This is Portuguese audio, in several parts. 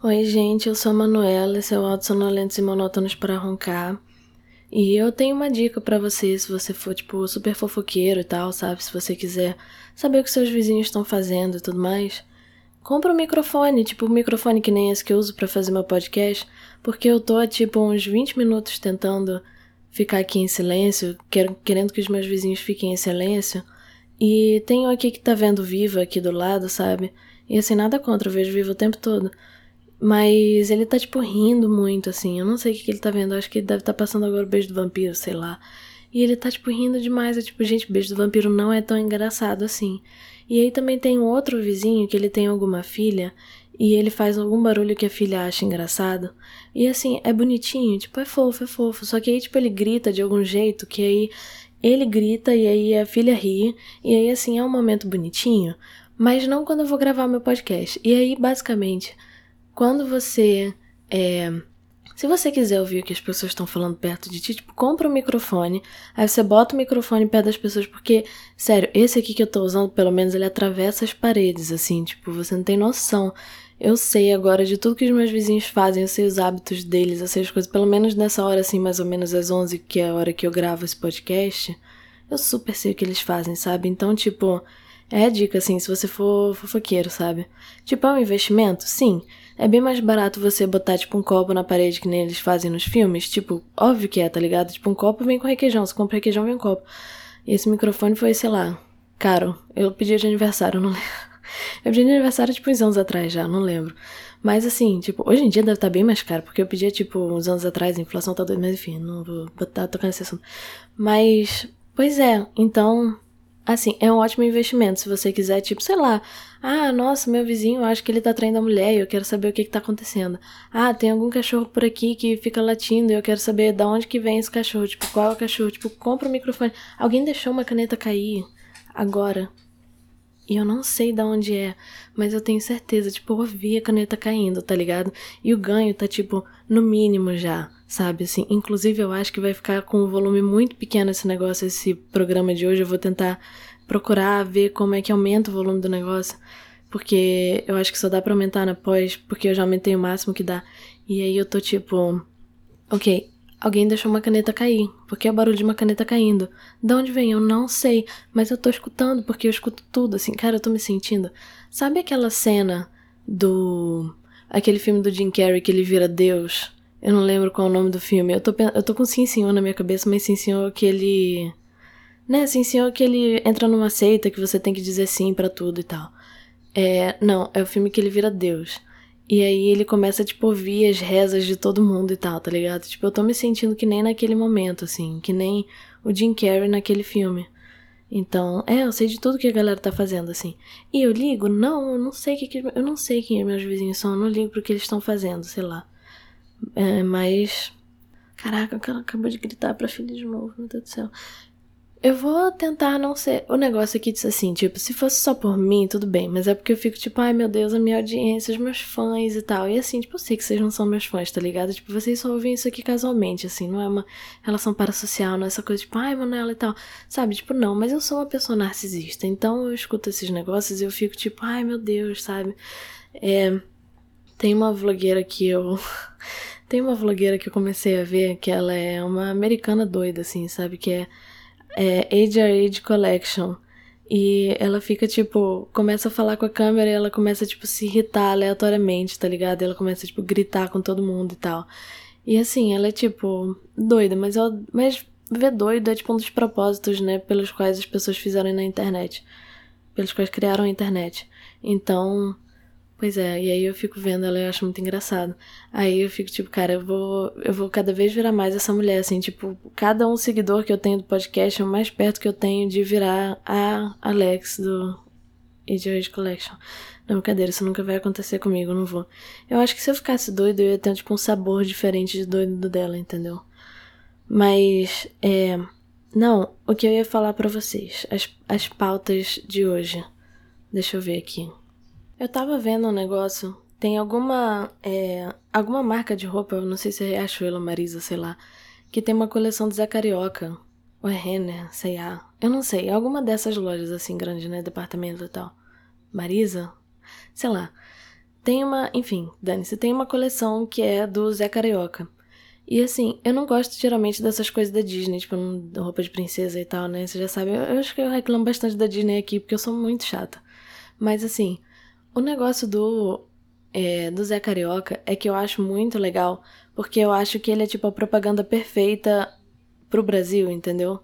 Oi, gente, eu sou a Manuela, esse é o Auto Sonolentos e Monótonos para Roncar. E eu tenho uma dica para você, se você for, tipo, super fofoqueiro e tal, sabe? Se você quiser saber o que seus vizinhos estão fazendo e tudo mais. Compra um microfone, tipo um microfone que nem esse que eu uso para fazer meu podcast, porque eu tô, tipo, uns 20 minutos tentando ficar aqui em silêncio, querendo que os meus vizinhos fiquem em silêncio. E tenho aqui que tá vendo Viva aqui do lado, sabe? E assim, nada contra, eu vejo Viva o tempo todo. Mas ele tá, tipo, rindo muito, assim. Eu não sei o que, ele tá vendo. Eu acho que ele deve estar tá passando agora o beijo do vampiro, sei lá. E ele tá, tipo, rindo demais. É tipo, gente, beijo do vampiro não é tão engraçado assim. E aí também tem um outro vizinho que ele tem alguma filha. E ele faz algum barulho que a filha acha engraçado. E assim, é bonitinho, tipo, é fofo, é fofo. Só que aí, tipo, ele grita de algum jeito que aí ele grita e aí a filha ri. E aí, assim, é um momento bonitinho. Mas não quando eu vou gravar meu podcast. E aí, basicamente quando você. É, se você quiser ouvir o que as pessoas estão falando perto de ti, tipo, compra um microfone, aí você bota o microfone perto das pessoas, porque, sério, esse aqui que eu tô usando, pelo menos, ele atravessa as paredes, assim, tipo, você não tem noção. Eu sei agora de tudo que os meus vizinhos fazem, eu sei os hábitos deles, eu sei as coisas, pelo menos nessa hora, assim, mais ou menos às 11, que é a hora que eu gravo esse podcast, eu super sei o que eles fazem, sabe? Então, tipo, é a dica, assim, se você for fofoqueiro, sabe? Tipo, é um investimento? Sim. É bem mais barato você botar, tipo, um copo na parede que nem eles fazem nos filmes. Tipo, óbvio que é, tá ligado? Tipo, um copo vem com requeijão. Você compra requeijão, vem um copo. E esse microfone foi, sei lá, caro. Eu pedi de aniversário, não lembro. Eu pedi de aniversário, tipo, uns anos atrás já, não lembro. Mas, assim, tipo, hoje em dia deve estar tá bem mais caro, porque eu pedia, tipo, uns anos atrás, a inflação tá doida, mas enfim, não vou botar, tocar nesse assunto. Mas, pois é, então, Assim, é um ótimo investimento. Se você quiser, tipo, sei lá. Ah, nossa, meu vizinho, acho que ele tá traindo a mulher e eu quero saber o que que tá acontecendo. Ah, tem algum cachorro por aqui que fica latindo e eu quero saber de onde que vem esse cachorro. Tipo, qual é o cachorro? Tipo, compra o microfone. Alguém deixou uma caneta cair agora. E eu não sei de onde é, mas eu tenho certeza, tipo, eu ouvi a caneta caindo, tá ligado? E o ganho tá, tipo, no mínimo já, sabe? Assim, inclusive eu acho que vai ficar com um volume muito pequeno esse negócio, esse programa de hoje. Eu vou tentar procurar ver como é que aumenta o volume do negócio, porque eu acho que só dá pra aumentar na pós, porque eu já aumentei o máximo que dá. E aí eu tô tipo, ok, Alguém deixou uma caneta cair. Porque é o barulho de uma caneta caindo. De onde vem? Eu não sei. Mas eu tô escutando, porque eu escuto tudo, assim. Cara, eu tô me sentindo. Sabe aquela cena do. Aquele filme do Jim Carrey que ele vira Deus? Eu não lembro qual é o nome do filme. Eu tô, eu tô com Sim Senhor na minha cabeça, mas Sim Senhor que ele. Né, Sim Senhor que ele entra numa seita que você tem que dizer sim para tudo e tal. É. Não, é o filme que ele vira Deus. E aí ele começa, tipo, ouvir as rezas de todo mundo e tal, tá ligado? Tipo, eu tô me sentindo que nem naquele momento, assim, que nem o Jim Carrey naquele filme. Então, é, eu sei de tudo que a galera tá fazendo, assim. E eu ligo? Não, eu não sei que, que eu não sei quem meus vizinhos são, eu não ligo pro que eles estão fazendo, sei lá. É, mas. Caraca, cara acabou de gritar pra filha de novo, meu Deus do céu. Eu vou tentar não ser. O negócio aqui diz assim, tipo, se fosse só por mim, tudo bem, mas é porque eu fico tipo, ai meu Deus, a minha audiência, os meus fãs e tal. E assim, tipo, eu sei que vocês não são meus fãs, tá ligado? Tipo, vocês só ouvem isso aqui casualmente, assim, não é uma relação parasocial, não é essa coisa tipo, ai, Manuela e tal. Sabe? Tipo, não, mas eu sou uma pessoa narcisista, então eu escuto esses negócios e eu fico tipo, ai meu Deus, sabe? É. Tem uma vlogueira que eu. Tem uma vlogueira que eu comecei a ver que ela é uma americana doida, assim, sabe? Que é é, Age are Age Collection. E ela fica, tipo, começa a falar com a câmera e ela começa, tipo, se irritar aleatoriamente, tá ligado? E ela começa, tipo, gritar com todo mundo e tal. E assim, ela é, tipo, doida, mas ela. Mas ver doido é, tipo, um dos propósitos, né, pelos quais as pessoas fizeram na internet. Pelos quais criaram a internet. Então, Pois é, e aí eu fico vendo ela e eu acho muito engraçado. Aí eu fico tipo, cara, eu vou, eu vou cada vez virar mais essa mulher, assim, tipo, cada um seguidor que eu tenho do podcast é o mais perto que eu tenho de virar a Alex do Age Collection. Não, brincadeira, isso nunca vai acontecer comigo, não vou. Eu acho que se eu ficasse doido, eu ia ter, tipo, um sabor diferente de doido dela, entendeu? Mas, é... Não, o que eu ia falar para vocês, as, as pautas de hoje. Deixa eu ver aqui. Eu tava vendo um negócio. Tem alguma. É, alguma marca de roupa, não sei se é Riachuelo, Marisa, sei lá, que tem uma coleção de Zé Carioca. Ou é Renner, sei lá. Eu não sei. Alguma dessas lojas assim grandes, né? Departamento e tal. Marisa? Sei lá. tem uma. Enfim, Dani, você tem uma coleção que é do Zé Carioca. E assim, eu não gosto geralmente dessas coisas da Disney, tipo, roupa de princesa e tal, né? Você já sabe, eu, eu acho que eu reclamo bastante da Disney aqui, porque eu sou muito chata. Mas assim, o negócio do, é, do Zé Carioca é que eu acho muito legal, porque eu acho que ele é tipo a propaganda perfeita pro Brasil, entendeu?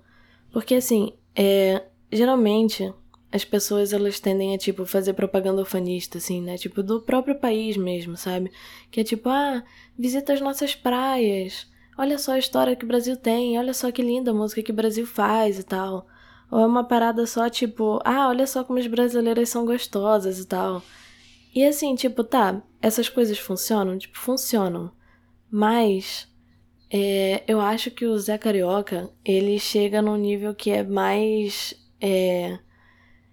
Porque assim, é, geralmente as pessoas elas tendem a tipo fazer propaganda ufanista assim, né? Tipo do próprio país mesmo, sabe? Que é tipo, ah, visita as nossas praias. Olha só a história que o Brasil tem, olha só que linda a música que o Brasil faz e tal. Ou é uma parada só tipo, ah, olha só como as brasileiras são gostosas e tal. E assim, tipo, tá, essas coisas funcionam? Tipo, funcionam. Mas é, eu acho que o Zé Carioca, ele chega num nível que é mais. É,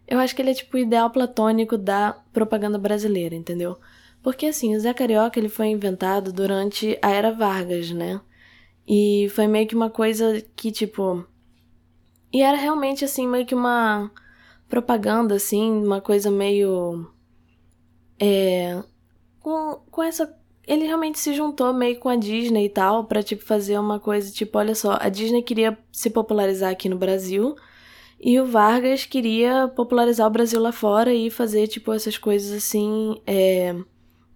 eu acho que ele é tipo o ideal platônico da propaganda brasileira, entendeu? Porque assim, o Zé Carioca ele foi inventado durante a Era Vargas, né? E foi meio que uma coisa que, tipo. E era realmente, assim, meio que uma propaganda, assim, uma coisa meio. É. Com, com essa. Ele realmente se juntou meio com a Disney e tal, pra, tipo, fazer uma coisa, tipo, olha só, a Disney queria se popularizar aqui no Brasil. E o Vargas queria popularizar o Brasil lá fora e fazer, tipo, essas coisas assim. É,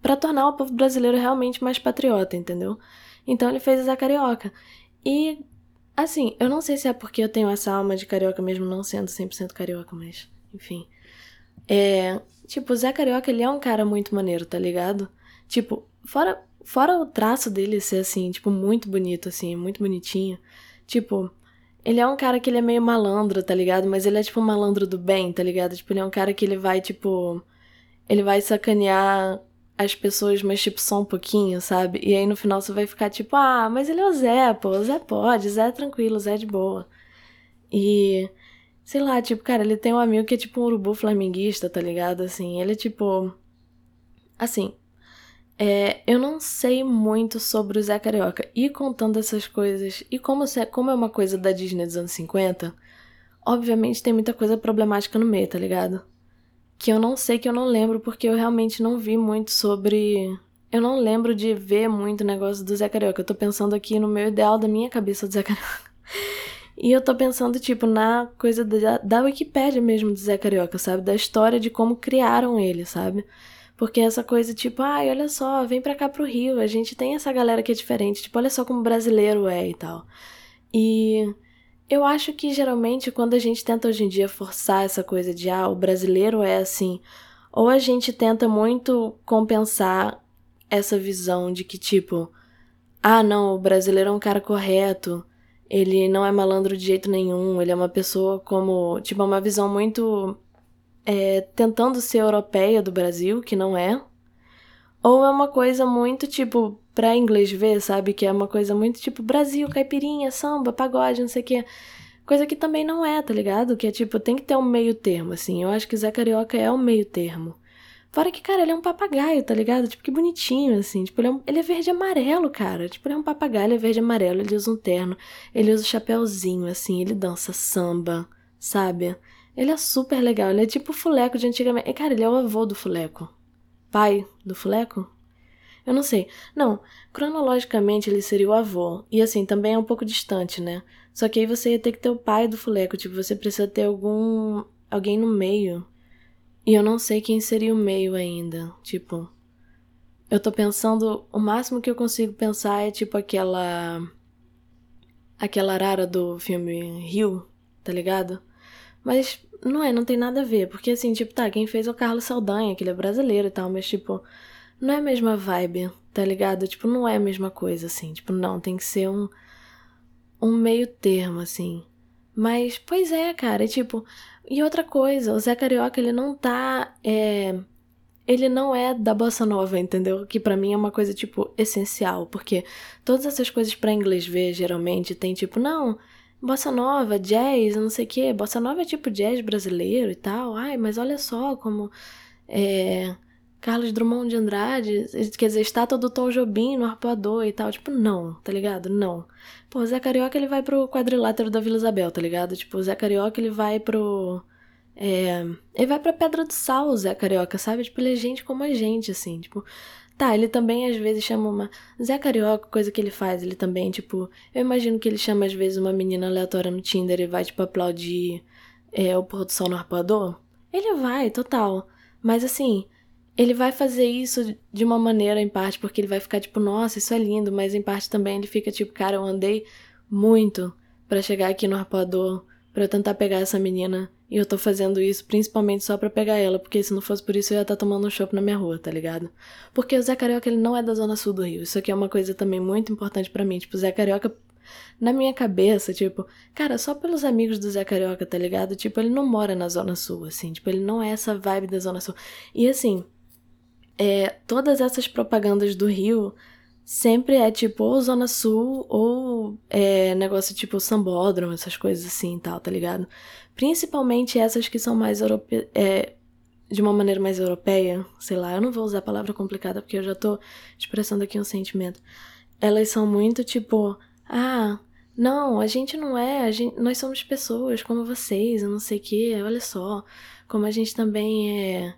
para tornar o povo brasileiro realmente mais patriota, entendeu? Então ele fez a carioca. E, assim, eu não sei se é porque eu tenho essa alma de carioca mesmo não sendo 100% carioca, mas, enfim. É, tipo, o Zé Carioca, ele é um cara muito maneiro, tá ligado? Tipo, fora, fora o traço dele ser, assim, tipo, muito bonito, assim, muito bonitinho. Tipo, ele é um cara que ele é meio malandro, tá ligado? Mas ele é, tipo, um malandro do bem, tá ligado? Tipo, ele é um cara que ele vai, tipo... Ele vai sacanear as pessoas, mas tipo, só um pouquinho, sabe? E aí no final você vai ficar tipo, ah, mas ele é o Zé, pô, o Zé pode, o Zé é tranquilo, o Zé é de boa. E, sei lá, tipo, cara, ele tem um amigo que é tipo um urubu flamenguista, tá ligado? Assim, ele é tipo. Assim, é, eu não sei muito sobre o Zé Carioca. E contando essas coisas, e como, como é uma coisa da Disney dos anos 50, obviamente tem muita coisa problemática no meio, tá ligado? que eu não sei, que eu não lembro, porque eu realmente não vi muito sobre. Eu não lembro de ver muito negócio do Zé Carioca. Eu tô pensando aqui no meu ideal da minha cabeça do Zé Carioca. E eu tô pensando, tipo, na coisa da, da Wikipédia mesmo do Zé Carioca, sabe? Da história de como criaram ele, sabe? Porque essa coisa, tipo, ai, olha só, vem pra cá pro Rio, a gente tem essa galera que é diferente, tipo, olha só como brasileiro é e tal. E eu acho que geralmente quando a gente tenta hoje em dia forçar essa coisa de ah, o brasileiro é assim, ou a gente tenta muito compensar essa visão de que tipo, ah, não, o brasileiro é um cara correto, ele não é malandro de jeito nenhum, ele é uma pessoa como, tipo, uma visão muito é, tentando ser europeia do Brasil, que não é, ou é uma coisa muito tipo pra inglês ver, sabe? Que é uma coisa muito tipo Brasil, caipirinha, samba, pagode, não sei o quê. Coisa que também não é, tá ligado? Que é tipo, tem que ter um meio termo, assim. Eu acho que Zé Carioca é um meio termo. Fora que, cara, ele é um papagaio, tá ligado? Tipo, que bonitinho, assim. Tipo, ele é, um... ele é verde e amarelo, cara. Tipo, ele é um papagaio, ele é verde e amarelo. Ele usa um terno, ele usa um chapéuzinho, assim. Ele dança samba, sabe? Ele é super legal. Ele é tipo o Fuleco de antigamente. E, cara, ele é o avô do Fuleco. Pai do Fuleco? Eu não sei. Não, cronologicamente ele seria o avô. E assim, também é um pouco distante, né? Só que aí você ia ter que ter o pai do fuleco. Tipo, você precisa ter algum. alguém no meio. E eu não sei quem seria o meio ainda. Tipo. Eu tô pensando. O máximo que eu consigo pensar é tipo aquela. Aquela arara do filme Rio, tá ligado? Mas não é, não tem nada a ver. Porque assim, tipo, tá, quem fez é o Carlos Saldanha, que ele é brasileiro e tal, mas tipo não é a mesma vibe, tá ligado? Tipo, não é a mesma coisa, assim. Tipo, não, tem que ser um, um meio termo, assim. Mas, pois é, cara, é tipo. E outra coisa, o Zé Carioca, ele não tá. É, ele não é da bossa nova, entendeu? Que para mim é uma coisa, tipo, essencial. Porque todas essas coisas para inglês ver, geralmente, tem tipo, não. Bossa nova, jazz, não sei o quê. Bossa nova é tipo jazz brasileiro e tal. Ai, mas olha só como. É, Carlos Drummond de Andrade, quer dizer, estátua do Tom Jobim no arpoador e tal. Tipo, não, tá ligado? Não. Pô, o Zé Carioca ele vai pro quadrilátero da Vila Isabel, tá ligado? Tipo, o Zé Carioca ele vai pro. É, ele vai pra Pedra do Sal, o Zé Carioca, sabe? Tipo, ele é gente como a gente, assim, tipo. Tá, ele também às vezes chama uma. Zé Carioca, coisa que ele faz, ele também, tipo. Eu imagino que ele chama às vezes uma menina aleatória no Tinder e vai, tipo, aplaudir é, o pôr do sol no arpoador. Ele vai, total. Mas assim, ele vai fazer isso de uma maneira, em parte, porque ele vai ficar tipo, nossa, isso é lindo, mas em parte também ele fica tipo, cara, eu andei muito para chegar aqui no arpoador, para eu tentar pegar essa menina. E eu tô fazendo isso principalmente só para pegar ela, porque se não fosse por isso eu ia estar tá tomando um chopp na minha rua, tá ligado? Porque o Zé Carioca, ele não é da zona sul do Rio. Isso aqui é uma coisa também muito importante para mim. Tipo, o Zé Carioca, na minha cabeça, tipo, cara, só pelos amigos do Zé Carioca, tá ligado? Tipo, ele não mora na zona sul, assim. Tipo, ele não é essa vibe da zona sul. E assim, é, todas essas propagandas do Rio sempre é tipo ou Zona Sul ou é, negócio tipo sambódromo, essas coisas assim e tal, tá ligado? Principalmente essas que são mais europe... É, de uma maneira mais europeia, sei lá, eu não vou usar a palavra complicada porque eu já tô expressando aqui um sentimento. Elas são muito tipo, ah, não, a gente não é, gente, nós somos pessoas como vocês, eu não sei o que, olha só, como a gente também é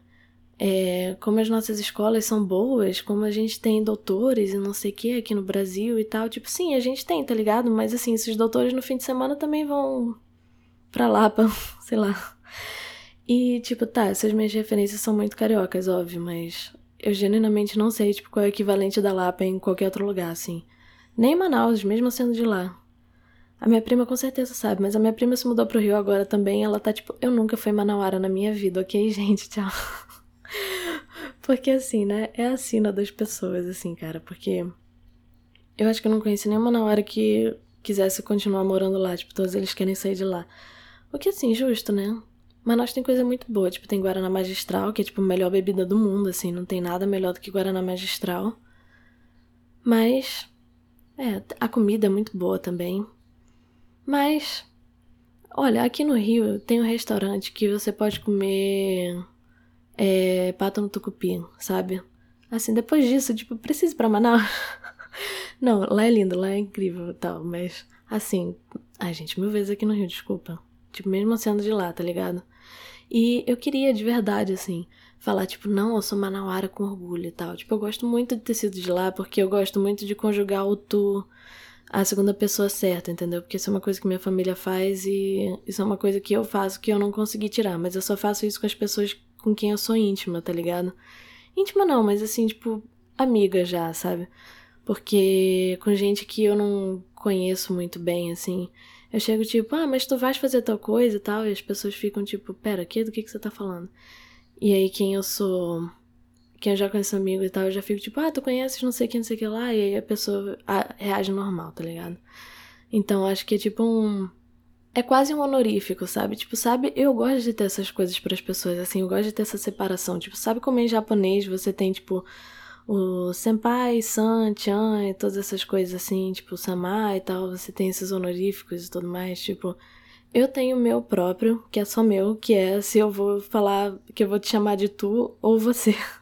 é, como as nossas escolas são boas, como a gente tem doutores e não sei o que aqui no Brasil e tal. Tipo, sim, a gente tem, tá ligado? Mas assim, esses doutores no fim de semana também vão pra Lapa, sei lá. E, tipo, tá, essas minhas referências são muito cariocas, óbvio, mas eu genuinamente não sei, tipo, qual é o equivalente da Lapa em qualquer outro lugar, assim. Nem em Manaus, mesmo sendo de lá. A minha prima com certeza sabe, mas a minha prima se mudou pro Rio agora também. Ela tá tipo, eu nunca fui manauara na minha vida, ok, gente? Tchau. Porque assim, né? É a sina das pessoas, assim, cara. Porque eu acho que eu não conheci nenhuma na hora que quisesse continuar morando lá. Tipo, todos eles querem sair de lá. O que, assim, justo, né? Mas nós tem coisa muito boa. Tipo, tem Guaraná Magistral, que é, tipo, a melhor bebida do mundo, assim. Não tem nada melhor do que Guaraná Magistral. Mas, é, a comida é muito boa também. Mas, olha, aqui no Rio tem um restaurante que você pode comer é, pato no tucupi, sabe? Assim, depois disso, tipo, preciso pra Manaus. Não, lá é lindo, lá é incrível e tal, mas assim, ai gente, mil vezes aqui no Rio, desculpa. Tipo, mesmo sendo de lá, tá ligado? E eu queria de verdade, assim, falar, tipo, não, eu sou manauara com orgulho e tal. Tipo, eu gosto muito de ter sido de lá, porque eu gosto muito de conjugar o tu, a segunda pessoa certa, entendeu? Porque isso é uma coisa que minha família faz e isso é uma coisa que eu faço que eu não consegui tirar, mas eu só faço isso com as pessoas com quem eu sou íntima, tá ligado? Íntima não, mas assim, tipo, amiga já, sabe? Porque com gente que eu não conheço muito bem, assim, eu chego tipo, ah, mas tu vais fazer tal coisa e tal, e as pessoas ficam tipo, pera, que, do que, que você tá falando? E aí quem eu sou, quem eu já conheço amigo e tal, eu já fico tipo, ah, tu conheces não sei quem, não sei o que lá, e aí a pessoa reage normal, tá ligado? Então acho que é tipo um é quase um honorífico, sabe? Tipo, sabe, eu gosto de ter essas coisas para as pessoas, assim, eu gosto de ter essa separação. Tipo, sabe como em japonês você tem, tipo, o senpai, san, chan e todas essas coisas assim, tipo, sama e tal, você tem esses honoríficos e tudo mais, tipo. Eu tenho o meu próprio, que é só meu, que é se eu vou falar que eu vou te chamar de tu ou você.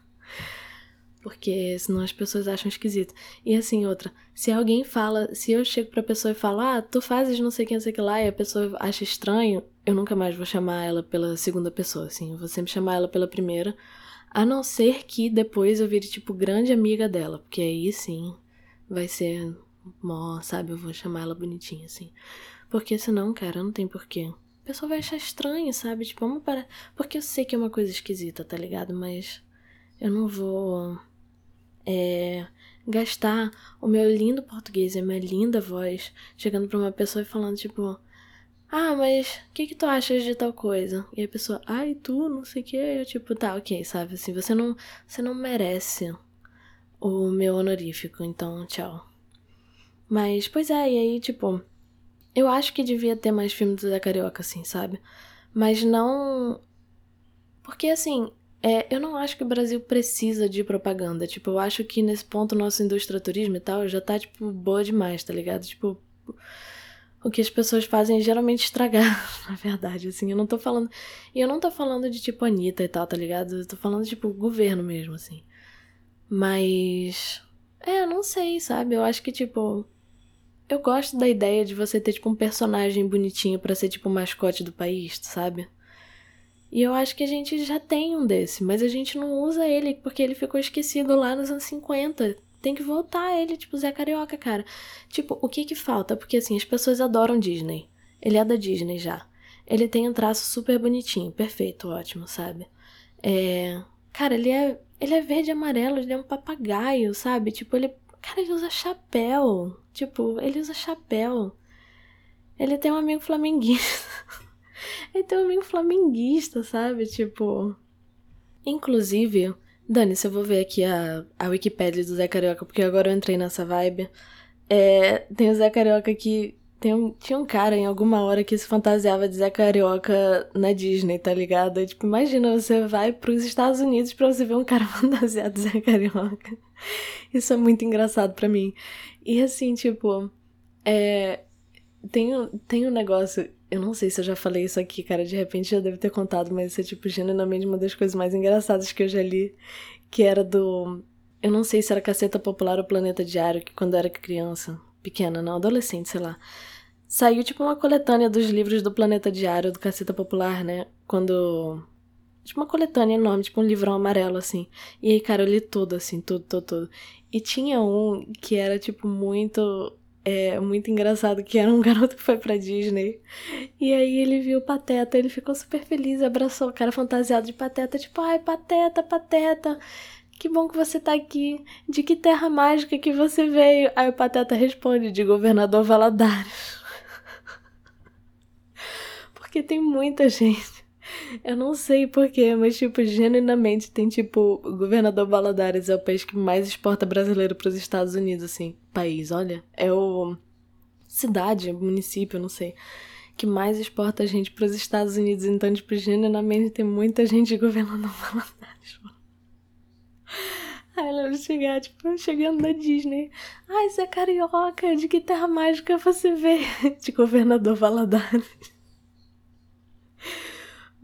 Porque senão as pessoas acham esquisito. E assim, outra, se alguém fala, se eu chego pra pessoa e falo, ah, tu fazes não sei quem, não sei que lá, e a pessoa acha estranho, eu nunca mais vou chamar ela pela segunda pessoa, assim, eu vou sempre chamar ela pela primeira. A não ser que depois eu vire, tipo, grande amiga dela, porque aí sim vai ser mó, sabe? Eu vou chamar ela bonitinha, assim. Porque senão, cara, não tem porquê. A pessoa vai achar estranho, sabe? Tipo, vamos parar. Porque eu sei que é uma coisa esquisita, tá ligado? Mas eu não vou é, gastar o meu lindo português e a minha linda voz chegando pra uma pessoa e falando, tipo, ah, mas o que, que tu achas de tal coisa? E a pessoa, ai, tu, não sei o que. Eu, tipo, tá, ok, sabe? Assim, você não, você não merece o meu honorífico, então tchau. Mas, pois é, e aí, tipo, eu acho que devia ter mais filmes Zé Carioca, assim, sabe? Mas não. Porque, assim, é, eu não acho que o Brasil precisa de propaganda. Tipo, eu acho que nesse ponto o nosso indústria turismo e tal já tá, tipo, boa demais, tá ligado? Tipo, o que as pessoas fazem é geralmente estragar, na verdade, assim. Eu não tô falando. E eu não tô falando de, tipo, Anitta e tal, tá ligado? Eu tô falando, tipo, governo mesmo, assim. Mas. É, eu não sei, sabe? Eu acho que, tipo. Eu gosto da ideia de você ter, tipo, um personagem bonitinho para ser, tipo, o mascote do país, sabe? E eu acho que a gente já tem um desse, mas a gente não usa ele porque ele ficou esquecido lá nos anos 50. Tem que voltar ele, tipo Zé Carioca, cara. Tipo, o que que falta? Porque assim, as pessoas adoram Disney. Ele é da Disney já. Ele tem um traço super bonitinho, perfeito, ótimo, sabe? É. Cara, ele é. Ele é verde e amarelo, ele é um papagaio, sabe? Tipo, ele. Cara, ele usa chapéu. Tipo, ele usa chapéu. Ele tem um amigo flamenguista. tem um amigo flamenguista, sabe? Tipo. Inclusive, Dani, se eu vou ver aqui a, a Wikipédia do Zé Carioca, porque agora eu entrei nessa vibe. É, tem o Zé Carioca que. Tem um, tinha um cara em alguma hora que se fantasiava de Zé Carioca na Disney, tá ligado? tipo, imagina, você vai pros Estados Unidos pra você ver um cara fantasiado de Zé Carioca. Isso é muito engraçado para mim. E assim, tipo, é, tem, tem um negócio. Eu não sei se eu já falei isso aqui, cara. De repente já deve ter contado, mas isso é, tipo, genuinamente uma das coisas mais engraçadas que eu já li. Que era do. Eu não sei se era Caceta Popular ou Planeta Diário, que quando eu era criança, pequena, não, adolescente, sei lá. Saiu, tipo, uma coletânea dos livros do Planeta Diário, do Caceta Popular, né? Quando. Tipo, uma coletânea enorme, tipo um livrão amarelo, assim. E aí, cara, eu li tudo, assim, tudo, tudo, tudo. E tinha um que era, tipo, muito é muito engraçado que era um garoto que foi pra Disney. E aí ele viu o Pateta, ele ficou super feliz, abraçou o cara fantasiado de Pateta, tipo, ai, Pateta, Pateta, que bom que você tá aqui. De que terra mágica que você veio? Aí o Pateta responde, de Governador Valadares. Porque tem muita gente eu não sei porquê, mas, tipo, genuinamente tem, tipo, o governador Valadares é o país que mais exporta brasileiro para os Estados Unidos, assim. País, olha. É o. Cidade, município, não sei. Que mais exporta gente para os Estados Unidos. Então, tipo, genuinamente tem muita gente de governador Valadares. Aí ela chegar, tipo, chegando na Disney. Ai, você é carioca, de que terra mágica você vê? De governador Valadares.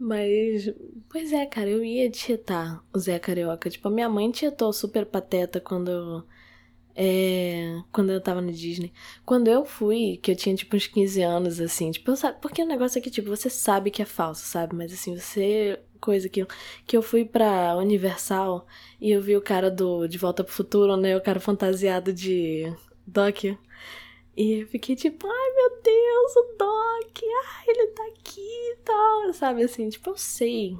Mas, pois é, cara, eu ia tietar o Zé Carioca. Tipo, a minha mãe tietou super pateta quando eu, é, quando eu tava no Disney. Quando eu fui, que eu tinha tipo uns 15 anos, assim, tipo, sabe, porque o negócio é que, tipo, você sabe que é falso, sabe? Mas assim, você. Coisa que, que eu fui pra Universal e eu vi o cara do De Volta pro Futuro, né? O cara fantasiado de Doc. E eu fiquei tipo, ai meu Deus, o Doc, ai, ele tá aqui e tal, sabe assim, tipo, eu sei.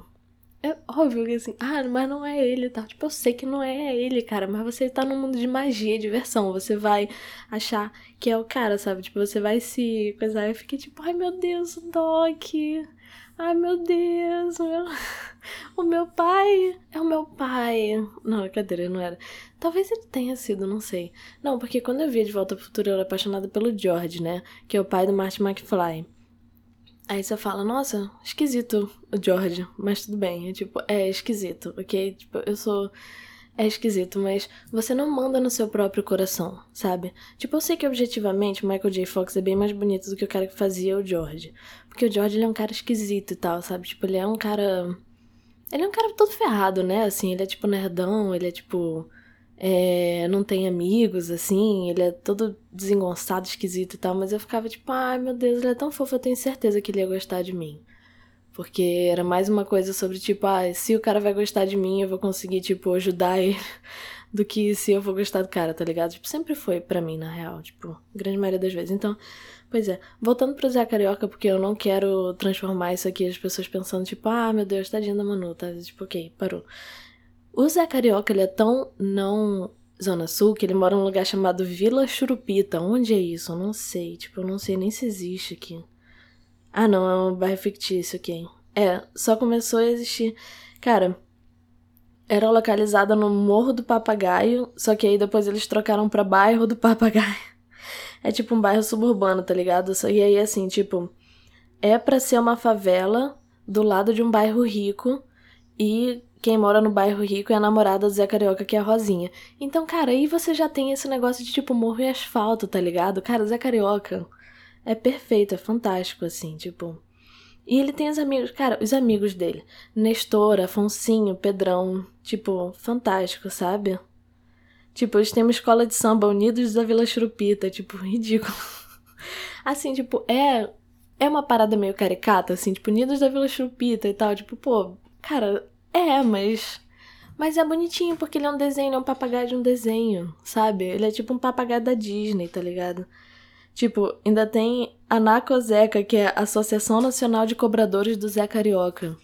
É óbvio que assim, ah, mas não é ele e tal. Tipo, eu sei que não é ele, cara, mas você tá num mundo de magia, diversão. Você vai achar que é o cara, sabe? Tipo, você vai se coisar. Eu fiquei tipo, ai meu Deus, o Doc. Ai meu Deus, meu... o meu pai é o meu pai. Não, cadê? não era. Talvez ele tenha sido, não sei. Não, porque quando eu via De Volta ao Futuro eu era apaixonada pelo George, né? Que é o pai do Marty McFly. Aí você fala, nossa, esquisito o George, mas tudo bem. É tipo, é esquisito, ok? Tipo, eu sou é esquisito, mas você não manda no seu próprio coração, sabe? Tipo, eu sei que objetivamente o Michael J. Fox é bem mais bonito do que o cara que fazia o George. Porque o George ele é um cara esquisito e tal, sabe? Tipo, ele é um cara. Ele é um cara todo ferrado, né? Assim, ele é tipo nerdão, ele é tipo. É, não tem amigos, assim, ele é todo desengonçado, esquisito e tal, mas eu ficava tipo, ai meu Deus, ele é tão fofo, eu tenho certeza que ele ia gostar de mim. Porque era mais uma coisa sobre, tipo, ah, se o cara vai gostar de mim, eu vou conseguir, tipo, ajudar ele, do que se eu vou gostar do cara, tá ligado? Tipo, sempre foi para mim, na real, tipo, grande maioria das vezes. Então, pois é, voltando pro Zé Carioca, porque eu não quero transformar isso aqui, as pessoas pensando, tipo, ah, meu Deus, tadinha da Manu, tá? Tipo, ok, parou. O Zé Carioca, ele é tão não Zona Sul que ele mora num lugar chamado Vila Churupita. Onde é isso? Eu não sei, tipo, eu não sei nem se existe aqui. Ah, não, é um bairro fictício aqui. É, só começou a existir. Cara, era localizada no Morro do Papagaio, só que aí depois eles trocaram pra Bairro do Papagaio. É tipo um bairro suburbano, tá ligado? E aí, assim, tipo, é pra ser uma favela do lado de um bairro rico e quem mora no bairro rico é a namorada do Zé Carioca, que é a Rosinha. Então, cara, aí você já tem esse negócio de tipo morro e asfalto, tá ligado? Cara, Zé Carioca é perfeito, é fantástico, assim, tipo. E ele tem os amigos, cara, os amigos dele. Nestor, Afonsinho, Pedrão. Tipo, fantástico, sabe? Tipo, eles têm uma escola de samba Unidos da Vila Churupita. Tipo, ridículo. assim, tipo, é é uma parada meio caricata, assim, tipo, Unidos da Vila Chupita e tal. Tipo, pô, cara, é, mas. Mas é bonitinho, porque ele é um desenho, é um papagaio de um desenho, sabe? Ele é tipo um papagaio da Disney, tá ligado? Tipo, ainda tem a NACOZECA, que é a Associação Nacional de Cobradores do Zé Carioca.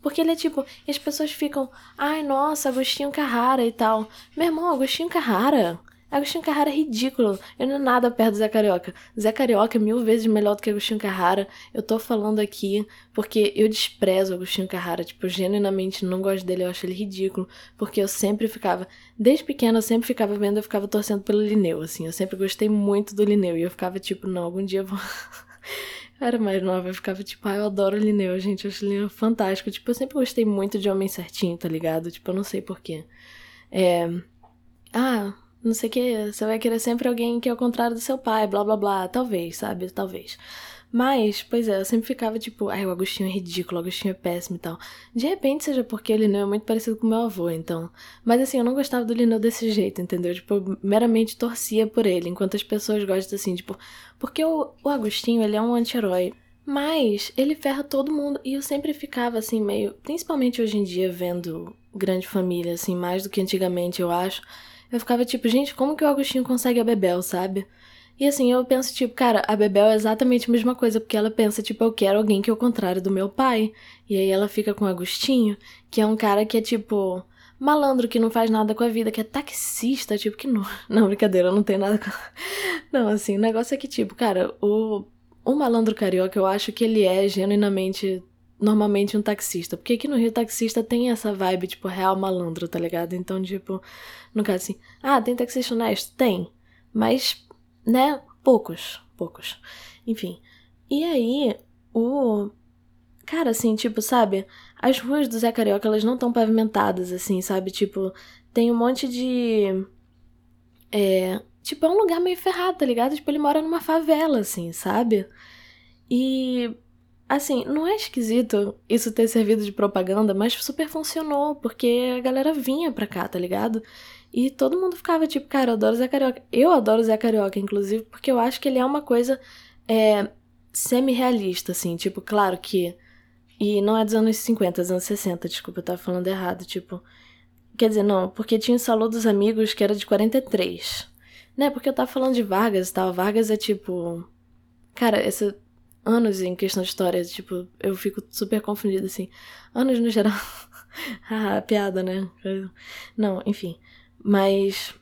Porque ele é tipo, e as pessoas ficam, ai, nossa, Agostinho Carrara e tal. Meu irmão, Agostinho Carrara Agostinho Carrara é ridículo. Ele não é nada perto do Zé Carioca. Zé Carioca é mil vezes melhor do que Agostinho Carrara. Eu tô falando aqui porque eu desprezo Agostinho Carrara. Tipo, eu genuinamente não gosto dele. Eu acho ele ridículo. Porque eu sempre ficava. Desde pequena eu sempre ficava vendo, eu ficava torcendo pelo Lineu, assim. Eu sempre gostei muito do Lineu. E eu ficava tipo, não, algum dia eu vou. era mais nova, eu ficava tipo, ah, eu adoro o Lineu, gente. Eu acho o fantástico. Tipo, eu sempre gostei muito de Homem Certinho, tá ligado? Tipo, eu não sei porquê. É. Ah, não sei o que, você vai querer sempre alguém que é o contrário do seu pai, blá blá blá. Talvez, sabe? Talvez. Mas, pois é, eu sempre ficava tipo, ai, o Agostinho é ridículo, o Agostinho é péssimo e tal. De repente, seja porque o Lineu é muito parecido com meu avô, então. Mas assim, eu não gostava do Lineu desse jeito, entendeu? Tipo, eu meramente torcia por ele, enquanto as pessoas gostam assim, tipo, porque o, o Agostinho, ele é um anti-herói. Mas ele ferra todo mundo. E eu sempre ficava assim, meio. Principalmente hoje em dia, vendo Grande Família, assim, mais do que antigamente, eu acho. Eu ficava tipo, gente, como que o Agostinho consegue a Bebel, sabe? E assim, eu penso, tipo, cara, a Bebel é exatamente a mesma coisa, porque ela pensa, tipo, eu quero alguém que é o contrário do meu pai. E aí ela fica com o Agostinho, que é um cara que é, tipo, malandro, que não faz nada com a vida, que é taxista, tipo, que não. Não, brincadeira, não tenho nada com. Não, assim, o negócio é que, tipo, cara, o. O malandro carioca, eu acho que ele é genuinamente normalmente um taxista. Porque aqui no Rio, taxista tem essa vibe, tipo, real malandro, tá ligado? Então, tipo, no caso assim, ah, tem taxista honesto? Tem. Mas, né, poucos. Poucos. Enfim. E aí, o. Cara, assim, tipo, sabe? As ruas do Zé Carioca, elas não estão pavimentadas, assim, sabe? Tipo, tem um monte de. É. Tipo, é um lugar meio ferrado, tá ligado? Tipo, ele mora numa favela, assim, sabe? E Assim, não é esquisito isso ter servido de propaganda, mas super funcionou, porque a galera vinha pra cá, tá ligado? E todo mundo ficava tipo, cara, eu adoro Zé Carioca. Eu adoro Zé Carioca, inclusive, porque eu acho que ele é uma coisa é, semi-realista, assim, tipo, claro que. E não é dos anos 50, é dos anos 60, desculpa, eu tava falando errado, tipo. Quer dizer, não, porque tinha o Salão dos Amigos que era de 43. Né? Porque eu tava falando de Vargas e tal. Vargas é tipo. Cara, esse anos em questão de história, tipo, eu fico super confundida, assim. Anos no geral. ah, piada, né? Não, enfim. Mas.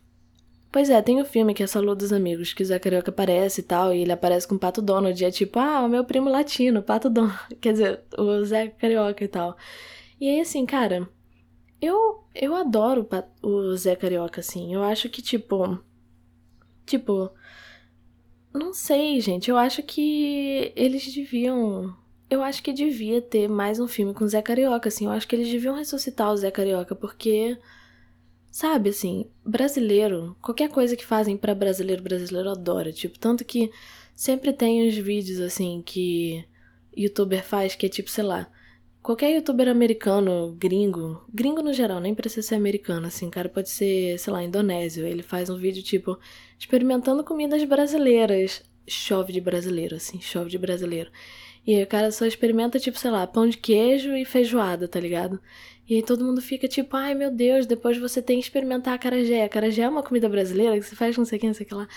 Pois é, tem o um filme que é Salud dos Amigos, que o Zé Carioca aparece e tal, e ele aparece com o Pato Donald, e é tipo, ah, o meu primo latino, Pato Donald. Quer dizer, o Zé Carioca e tal. E aí, assim, cara, eu, eu adoro o Zé Carioca, assim. Eu acho que, tipo. Tipo, não sei, gente. Eu acho que eles deviam. Eu acho que devia ter mais um filme com o Zé Carioca, assim. Eu acho que eles deviam ressuscitar o Zé Carioca, porque. Sabe, assim, brasileiro, qualquer coisa que fazem para brasileiro, brasileiro adora. Tipo, tanto que sempre tem os vídeos, assim, que youtuber faz, que é tipo, sei lá, Qualquer youtuber americano, gringo, gringo no geral, nem precisa ser americano, assim, cara pode ser, sei lá, indonésio. Ele faz um vídeo tipo experimentando comidas brasileiras. Chove de brasileiro, assim, chove de brasileiro. E aí o cara só experimenta, tipo, sei lá, pão de queijo e feijoada, tá ligado? E aí todo mundo fica tipo, ai meu Deus, depois você tem que experimentar a carajé. A carajé é uma comida brasileira que você faz não sei o que, não sei o que lá.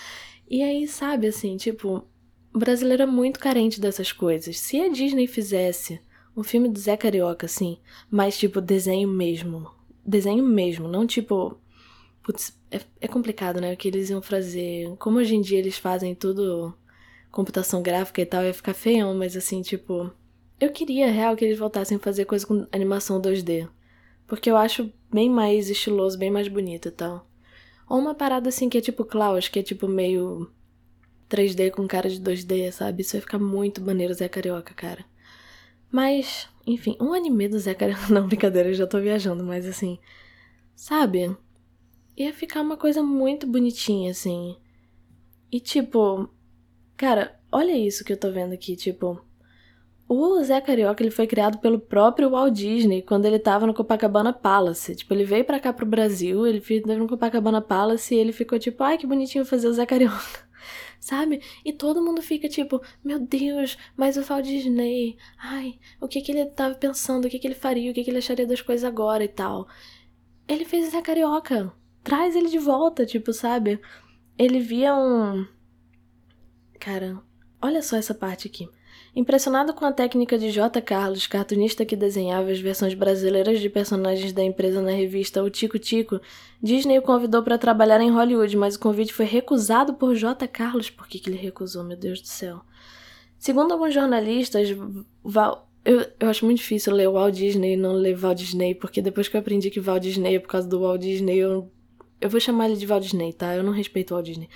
E aí, sabe, assim, tipo, o brasileiro é muito carente dessas coisas. Se a Disney fizesse um filme do Zé Carioca, assim, mas tipo desenho mesmo. Desenho mesmo, não tipo. Putz, é, é complicado, né? O que eles iam fazer. Como hoje em dia eles fazem tudo computação gráfica e tal, ia ficar feião, mas assim, tipo. Eu queria, real, que eles voltassem a fazer coisa com animação 2D. Porque eu acho bem mais estiloso, bem mais bonito e tal. Ou uma parada assim que é tipo Klaus, que é tipo meio 3D com cara de 2D, sabe? Isso vai ficar muito maneiro Zé Carioca, cara. Mas, enfim, um anime do Zé Carioca. Não, brincadeira, eu já tô viajando, mas assim. Sabe? Ia ficar uma coisa muito bonitinha, assim. E tipo. Cara, olha isso que eu tô vendo aqui, tipo. O Zé Carioca ele foi criado pelo próprio Walt Disney quando ele tava no Copacabana Palace. Tipo, ele veio pra cá pro Brasil, ele veio no Copacabana Palace e ele ficou tipo, ai que bonitinho fazer o Zé Carioca. sabe? E todo mundo fica tipo, meu Deus, mas o Walt Disney, ai, o que que ele tava pensando, o que que ele faria, o que que ele acharia das coisas agora e tal. Ele fez Zé Carioca, traz ele de volta, tipo, sabe? Ele via um. Cara, olha só essa parte aqui. Impressionado com a técnica de J. Carlos, cartunista que desenhava as versões brasileiras de personagens da empresa na revista O Tico Tico, Disney o convidou para trabalhar em Hollywood, mas o convite foi recusado por J. Carlos. Por que, que ele recusou, meu Deus do céu? Segundo alguns jornalistas, Val... eu, eu acho muito difícil ler Walt Disney e não ler Walt Disney, porque depois que eu aprendi que Walt Disney é por causa do Walt Disney, eu, eu vou chamar ele de Walt Disney, tá? Eu não respeito o Walt Disney.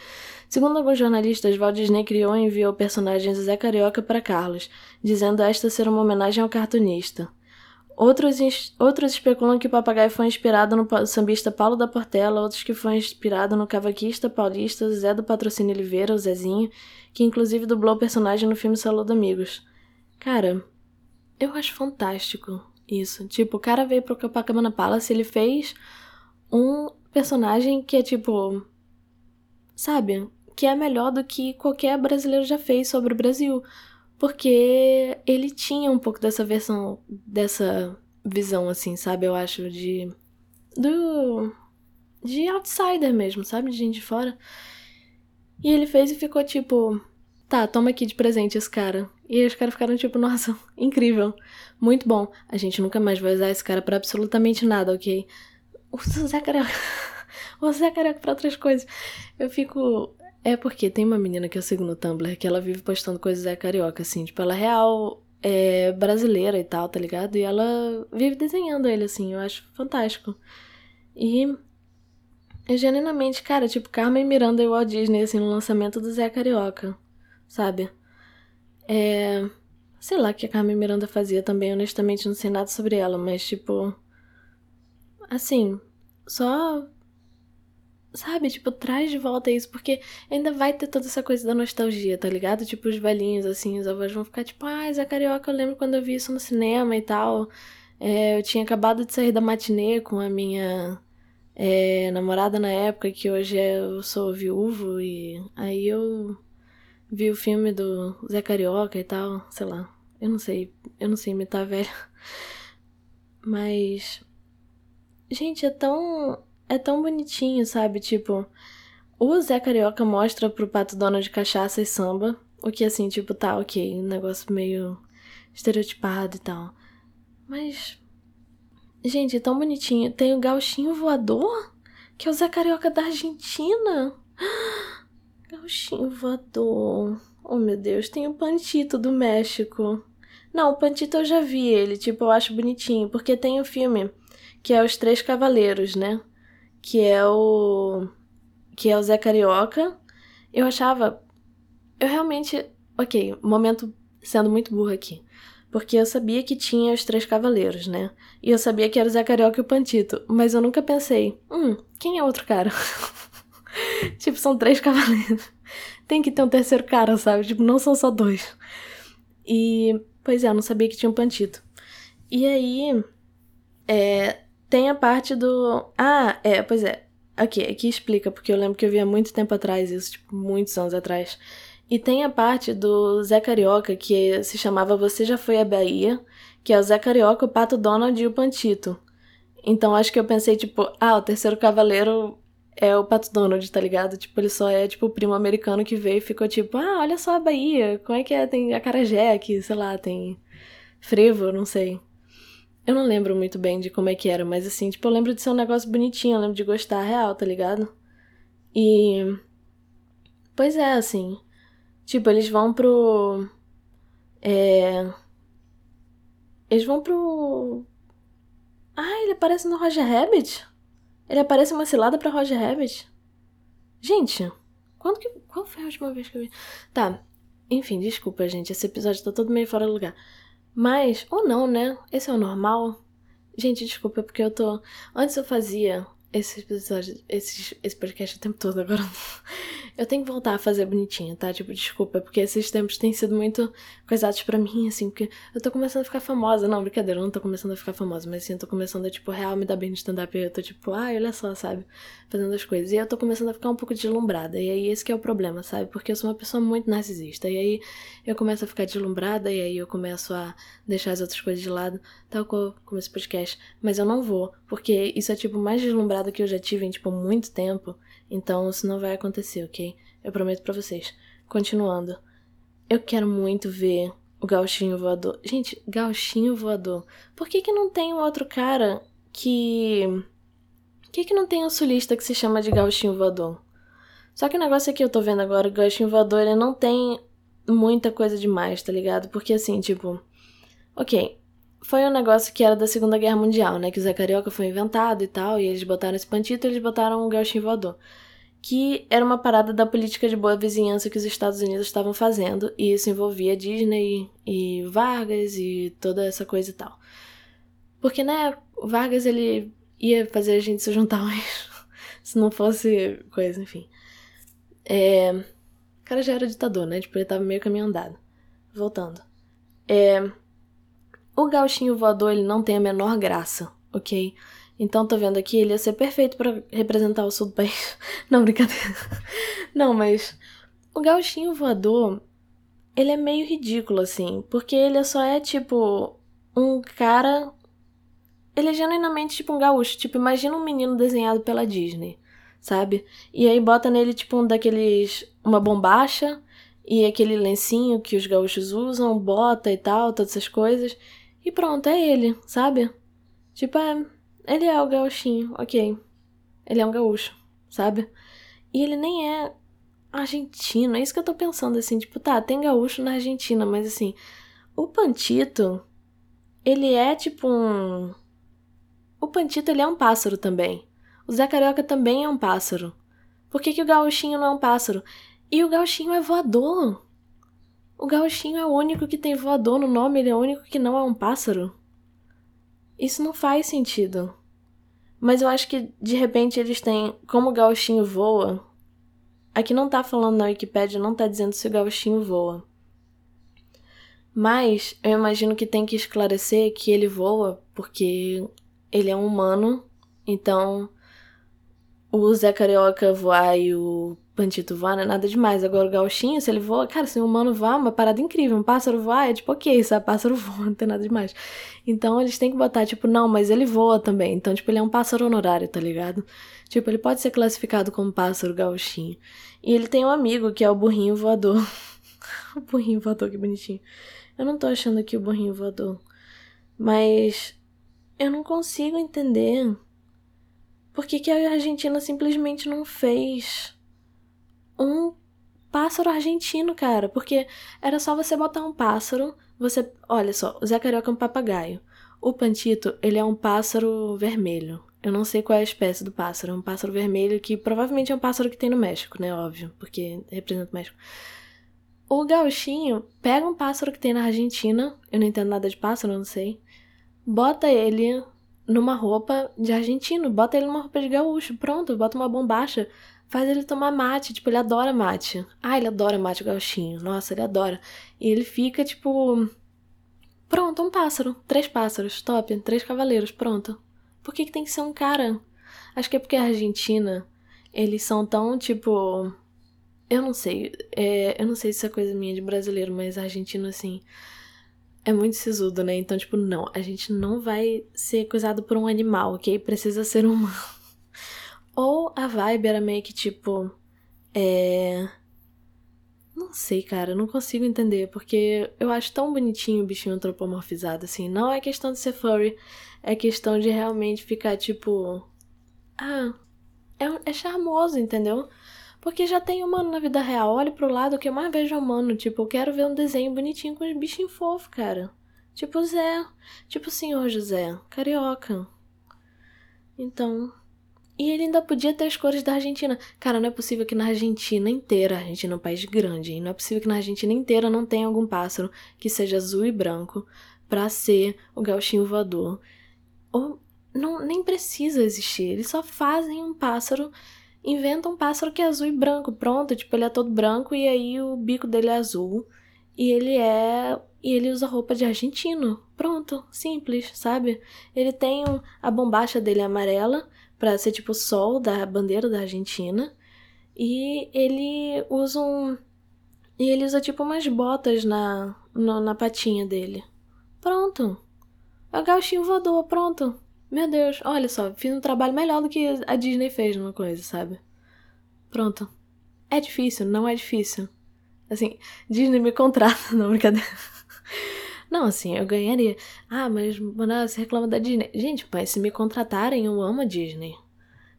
Segundo alguns jornalistas, Walt Disney criou e enviou o personagem Zé Carioca para Carlos, dizendo esta ser uma homenagem ao cartunista. Outros, outros especulam que o papagaio foi inspirado no sambista Paulo da Portela, outros que foi inspirado no cavaquista paulista Zé do Patrocínio Oliveira, o Zezinho, que inclusive dublou o personagem no filme Saludo Amigos. Cara, eu acho fantástico isso. Tipo, o cara veio pro Copacabana Palace, ele fez um personagem que é tipo. Sabe? que é melhor do que qualquer brasileiro já fez sobre o Brasil. Porque ele tinha um pouco dessa versão, dessa visão, assim, sabe? Eu acho, de. do. de outsider mesmo, sabe? De gente de fora. E ele fez e ficou tipo. Tá, toma aqui de presente esse cara. E os caras ficaram tipo, nossa, incrível. Muito bom. A gente nunca mais vai usar esse cara para absolutamente nada, ok? Zé Carioca. o Zé Carioca pra outras coisas. Eu fico. É porque tem uma menina que eu sigo no Tumblr que ela vive postando coisas é carioca, assim. Tipo, ela é real é brasileira e tal, tá ligado? E ela vive desenhando ele, assim. Eu acho fantástico. E. É genuinamente, cara, tipo, Carmen Miranda e Walt Disney, assim, no lançamento do Zé Carioca, sabe? É. Sei lá o que a Carmen Miranda fazia também, honestamente, não sei nada sobre ela, mas, tipo. Assim, só sabe, tipo, traz de volta isso, porque ainda vai ter toda essa coisa da nostalgia, tá ligado? Tipo, os velhinhos, assim, os avós vão ficar tipo, ah, Zé Carioca, eu lembro quando eu vi isso no cinema e tal. É, eu tinha acabado de sair da matinê com a minha é, namorada na época, que hoje é, eu sou viúvo, e aí eu vi o filme do Zé Carioca e tal, sei lá. Eu não sei, eu não sei imitar velho. Mas. Gente, é tão é tão bonitinho, sabe? Tipo, o Zé Carioca mostra pro Pato Donald cachaça e samba, o que assim, tipo, tá ok, um negócio meio estereotipado e tal. Mas. Gente, é tão bonitinho. Tem o Gauchinho Voador, que é o Zé Carioca da Argentina. Gauchinho Voador. Oh meu Deus, tem o Pantito do México. Não, o Pantito eu já vi ele, tipo, eu acho bonitinho, porque tem o filme que é Os Três Cavaleiros, né? que é o que é o Zé Carioca. Eu achava eu realmente, OK, momento sendo muito burra aqui. Porque eu sabia que tinha os três cavaleiros, né? E eu sabia que era o Zé Carioca e o Pantito, mas eu nunca pensei, hum, quem é outro cara? tipo, são três cavaleiros. Tem que ter um terceiro cara, sabe? Tipo, não são só dois. E, pois é, eu não sabia que tinha um Pantito. E aí, é, tem a parte do. Ah, é, pois é. Aqui, aqui explica, porque eu lembro que eu vi há muito tempo atrás isso, tipo, muitos anos atrás. E tem a parte do Zé Carioca, que se chamava Você Já Foi à Bahia, que é o Zé Carioca, o Pato Donald e o Pantito. Então acho que eu pensei, tipo, ah, o terceiro cavaleiro é o Pato Donald, tá ligado? Tipo, ele só é, tipo, o primo americano que veio e ficou tipo, ah, olha só a Bahia, como é que é? Tem acarajé aqui, sei lá, tem frevo, não sei. Eu não lembro muito bem de como é que era, mas assim, tipo, eu lembro de ser um negócio bonitinho, eu lembro de gostar real, tá ligado? E. Pois é, assim. Tipo, eles vão pro. É. Eles vão pro. Ah, ele aparece no Roger Rabbit? Ele aparece uma cilada pra Roger Rabbit? Gente, quando que. Qual foi a última vez que eu vi? Tá. Enfim, desculpa, gente. Esse episódio tá todo meio fora do lugar. Mas, ou não, né? Esse é o normal. Gente, desculpa, porque eu tô. Antes eu fazia esse episódio, esse, esse podcast o tempo todo, agora Eu tenho que voltar a fazer bonitinho, tá? Tipo, desculpa, porque esses tempos têm sido muito coisados para mim, assim, porque eu tô começando a ficar famosa. Não, brincadeira, eu não tô começando a ficar famosa, mas assim, eu tô começando a, tipo, real me dar bem de stand-up. Eu tô tipo, ah, olha só, sabe? Fazendo as coisas. E eu tô começando a ficar um pouco deslumbrada. E aí, esse que é o problema, sabe? Porque eu sou uma pessoa muito narcisista. E aí, eu começo a ficar deslumbrada, e aí eu começo a deixar as outras coisas de lado, tal qual como esse podcast. Mas eu não vou, porque isso é, tipo, mais que eu já tive em, tipo, muito tempo. Então, isso não vai acontecer, ok? Eu prometo para vocês. Continuando. Eu quero muito ver o gauchinho voador. Gente, gauchinho voador. Por que que não tem um outro cara que... Por que que não tem um sulista que se chama de gauchinho voador? Só que o negócio é que eu tô vendo agora, o gauchinho voador, ele não tem muita coisa demais, tá ligado? Porque assim, tipo... Ok, foi um negócio que era da Segunda Guerra Mundial, né? Que o Zé Carioca foi inventado e tal, e eles botaram esse pantito e eles botaram o gauchinho voador que era uma parada da política de boa vizinhança que os Estados Unidos estavam fazendo, e isso envolvia Disney e Vargas e toda essa coisa e tal. Porque, né, Vargas ele ia fazer a gente se juntar, mas se não fosse coisa, enfim. É... O cara já era ditador, né? Tipo, ele tava meio caminho andado. Voltando. É... O gauchinho voador, ele não tem a menor graça, ok? Então, tô vendo aqui, ele ia ser perfeito para representar o sul do país. Não, brincadeira. Não, mas o gauchinho voador, ele é meio ridículo, assim, porque ele só é tipo um cara. Ele é genuinamente tipo um gaúcho. Tipo, imagina um menino desenhado pela Disney, sabe? E aí bota nele, tipo, um daqueles. uma bombacha e aquele lencinho que os gaúchos usam, bota e tal, todas essas coisas. E pronto, é ele, sabe? Tipo, é ele é o gauchinho, ok. Ele é um gaúcho, sabe? E ele nem é argentino. É isso que eu tô pensando, assim. Tipo, tá, tem gaúcho na Argentina, mas assim. O Pantito, ele é tipo um. O Pantito, ele é um pássaro também. O Zé Carioca também é um pássaro. Por que, que o gauchinho não é um pássaro? E o gauchinho é voador. O gauchinho é o único que tem voador no nome, ele é o único que não é um pássaro. Isso não faz sentido. Mas eu acho que de repente eles têm. Como o gauchinho voa. Aqui não tá falando na Wikipedia, não tá dizendo se o gauchinho voa. Mas eu imagino que tem que esclarecer que ele voa porque ele é um humano. Então o Zé Carioca voar e o Pantito voar não é nada demais. Agora o gauchinho, se ele voa, cara, se um humano voar, é uma parada incrível. Um pássaro voar é tipo, ok, sabe? Pássaro voa, não tem nada demais. Então eles têm que botar, tipo, não, mas ele voa também. Então, tipo, ele é um pássaro honorário, tá ligado? Tipo, ele pode ser classificado como pássaro gauchinho. E ele tem um amigo que é o burrinho voador. o burrinho voador, que bonitinho. Eu não tô achando aqui o burrinho voador. Mas eu não consigo entender por que, que a Argentina simplesmente não fez um pássaro argentino, cara. Porque era só você botar um pássaro. Você. Olha só, o Zé Carioca é um papagaio. O Pantito, ele é um pássaro vermelho. Eu não sei qual é a espécie do pássaro. É um pássaro vermelho que provavelmente é um pássaro que tem no México, né? Óbvio, porque representa o México. O gauchinho pega um pássaro que tem na Argentina. Eu não entendo nada de pássaro, não sei. Bota ele numa roupa de argentino. Bota ele numa roupa de gaúcho. Pronto, bota uma bombacha faz ele tomar mate. Tipo, ele adora mate. Ah, ele adora mate gauchinho. Nossa, ele adora. E ele fica, tipo. Pronto, um pássaro. Três pássaros. Top. Três cavaleiros. Pronto. Por que, que tem que ser um cara? Acho que é porque a Argentina, eles são tão, tipo. Eu não sei. É, eu não sei se é coisa minha de brasileiro, mas argentino, assim. É muito sisudo, né? Então, tipo, não. A gente não vai ser coisado por um animal, ok? Precisa ser humano. Ou a vibe era meio que tipo. É. Não sei, cara, não consigo entender, porque eu acho tão bonitinho o bichinho antropomorfizado, assim. Não é questão de ser furry, é questão de realmente ficar tipo. Ah, é, é charmoso, entendeu? Porque já tem humano na vida real. Olha pro lado, que eu mais vejo é humano. Tipo, eu quero ver um desenho bonitinho com os bichinhos fofos, cara. Tipo Zé. Tipo o senhor José. Carioca. Então, e ele ainda podia ter as cores da Argentina. Cara, não é possível que na Argentina inteira, a Argentina é um país grande, hein? não é possível que na Argentina inteira não tenha algum pássaro que seja azul e branco para ser o gauchinho voador. Ou não, nem precisa existir, eles só fazem um pássaro inventa um pássaro que é azul e branco, pronto, tipo, ele é todo branco e aí o bico dele é azul e ele é e ele usa roupa de argentino. Pronto, simples, sabe? Ele tem um, a bombacha dele é amarela para ser tipo o sol da bandeira da Argentina e ele usa um e ele usa tipo umas botas na no, na patinha dele. Pronto. É o gauchinho voador, pronto. Meu Deus, olha só, fiz um trabalho melhor do que a Disney fez numa coisa, sabe? Pronto. É difícil, não é difícil. Assim, Disney me contrata, não, brincadeira. Não, assim, eu ganharia. Ah, mas, mano, você reclama da Disney. Gente, mas se me contratarem, eu amo a Disney.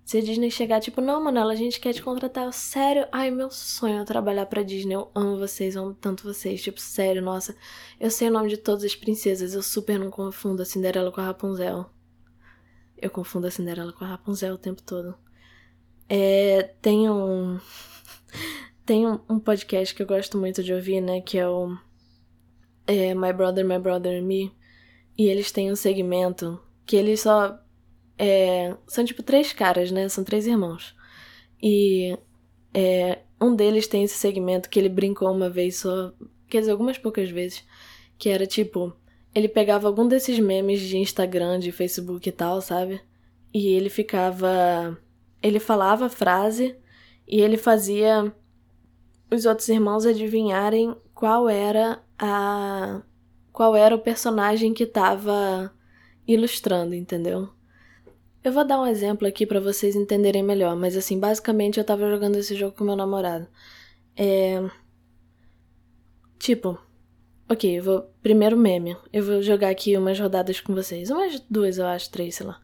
Se a Disney chegar, tipo, não, Manela, a gente quer te contratar. Sério? Ai, meu sonho é trabalhar pra Disney. Eu amo vocês, amo tanto vocês. Tipo, sério, nossa. Eu sei o nome de todas as princesas. Eu super não confundo a Cinderela com a Rapunzel. Eu confundo a Cinderela com a Rapunzel o tempo todo. É, tem um. Tem um, um podcast que eu gosto muito de ouvir, né? Que é o. É My Brother, My Brother Me. E eles têm um segmento que eles só é, são tipo três caras, né? São três irmãos. E é, um deles tem esse segmento que ele brincou uma vez só, quer dizer, algumas poucas vezes, que era tipo, ele pegava algum desses memes de Instagram, de Facebook e tal, sabe? E ele ficava. Ele falava a frase e ele fazia os outros irmãos adivinharem qual era a. qual era o personagem que tava ilustrando, entendeu? Eu vou dar um exemplo aqui para vocês entenderem melhor, mas assim, basicamente eu tava jogando esse jogo com meu namorado. É. Tipo, ok, eu vou. Primeiro meme. Eu vou jogar aqui umas rodadas com vocês. Umas duas, eu acho, três, sei lá.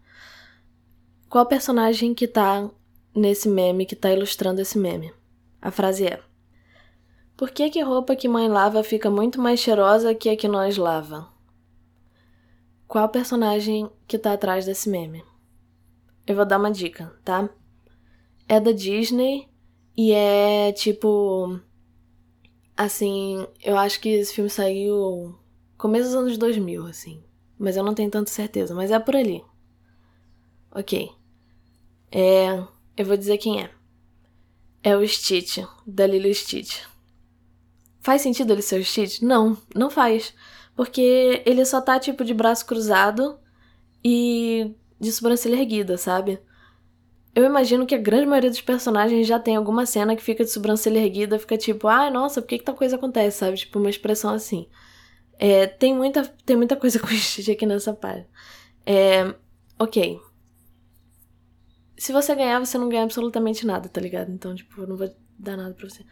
Qual personagem que tá nesse meme, que tá ilustrando esse meme? A frase é: Por que que roupa que mãe lava fica muito mais cheirosa que a que nós lava? Qual personagem que tá atrás desse meme? Eu vou dar uma dica, tá? É da Disney e é tipo. Assim, eu acho que esse filme saiu começo dos anos 2000, assim. Mas eu não tenho tanta certeza, mas é por ali. Ok. É. Eu vou dizer quem é. É o Stitch, da Lilo Stitch. Faz sentido ele ser o Stitch? Não, não faz. Porque ele só tá, tipo, de braço cruzado e de sobrancelha erguida, sabe? Eu imagino que a grande maioria dos personagens já tem alguma cena que fica de sobrancelha erguida, fica tipo, ai, ah, nossa, por que, que tal coisa acontece, sabe? Tipo, uma expressão assim. É, tem, muita, tem muita coisa com xixi aqui nessa página. É, ok. Se você ganhar, você não ganha absolutamente nada, tá ligado? Então, tipo, eu não vou dar nada pra você.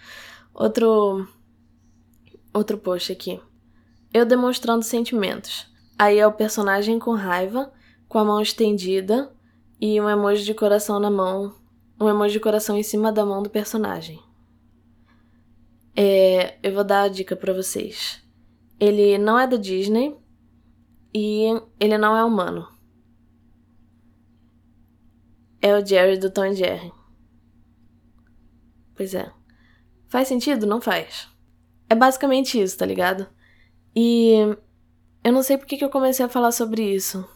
Outro. Outro post aqui. Eu demonstrando sentimentos. Aí é o personagem com raiva com a mão estendida e um emoji de coração na mão, um emoji de coração em cima da mão do personagem. É, eu vou dar a dica para vocês. Ele não é da Disney e ele não é humano. É o Jerry do Tom Jerry. Pois é. Faz sentido? Não faz. É basicamente isso, tá ligado? E eu não sei por que eu comecei a falar sobre isso.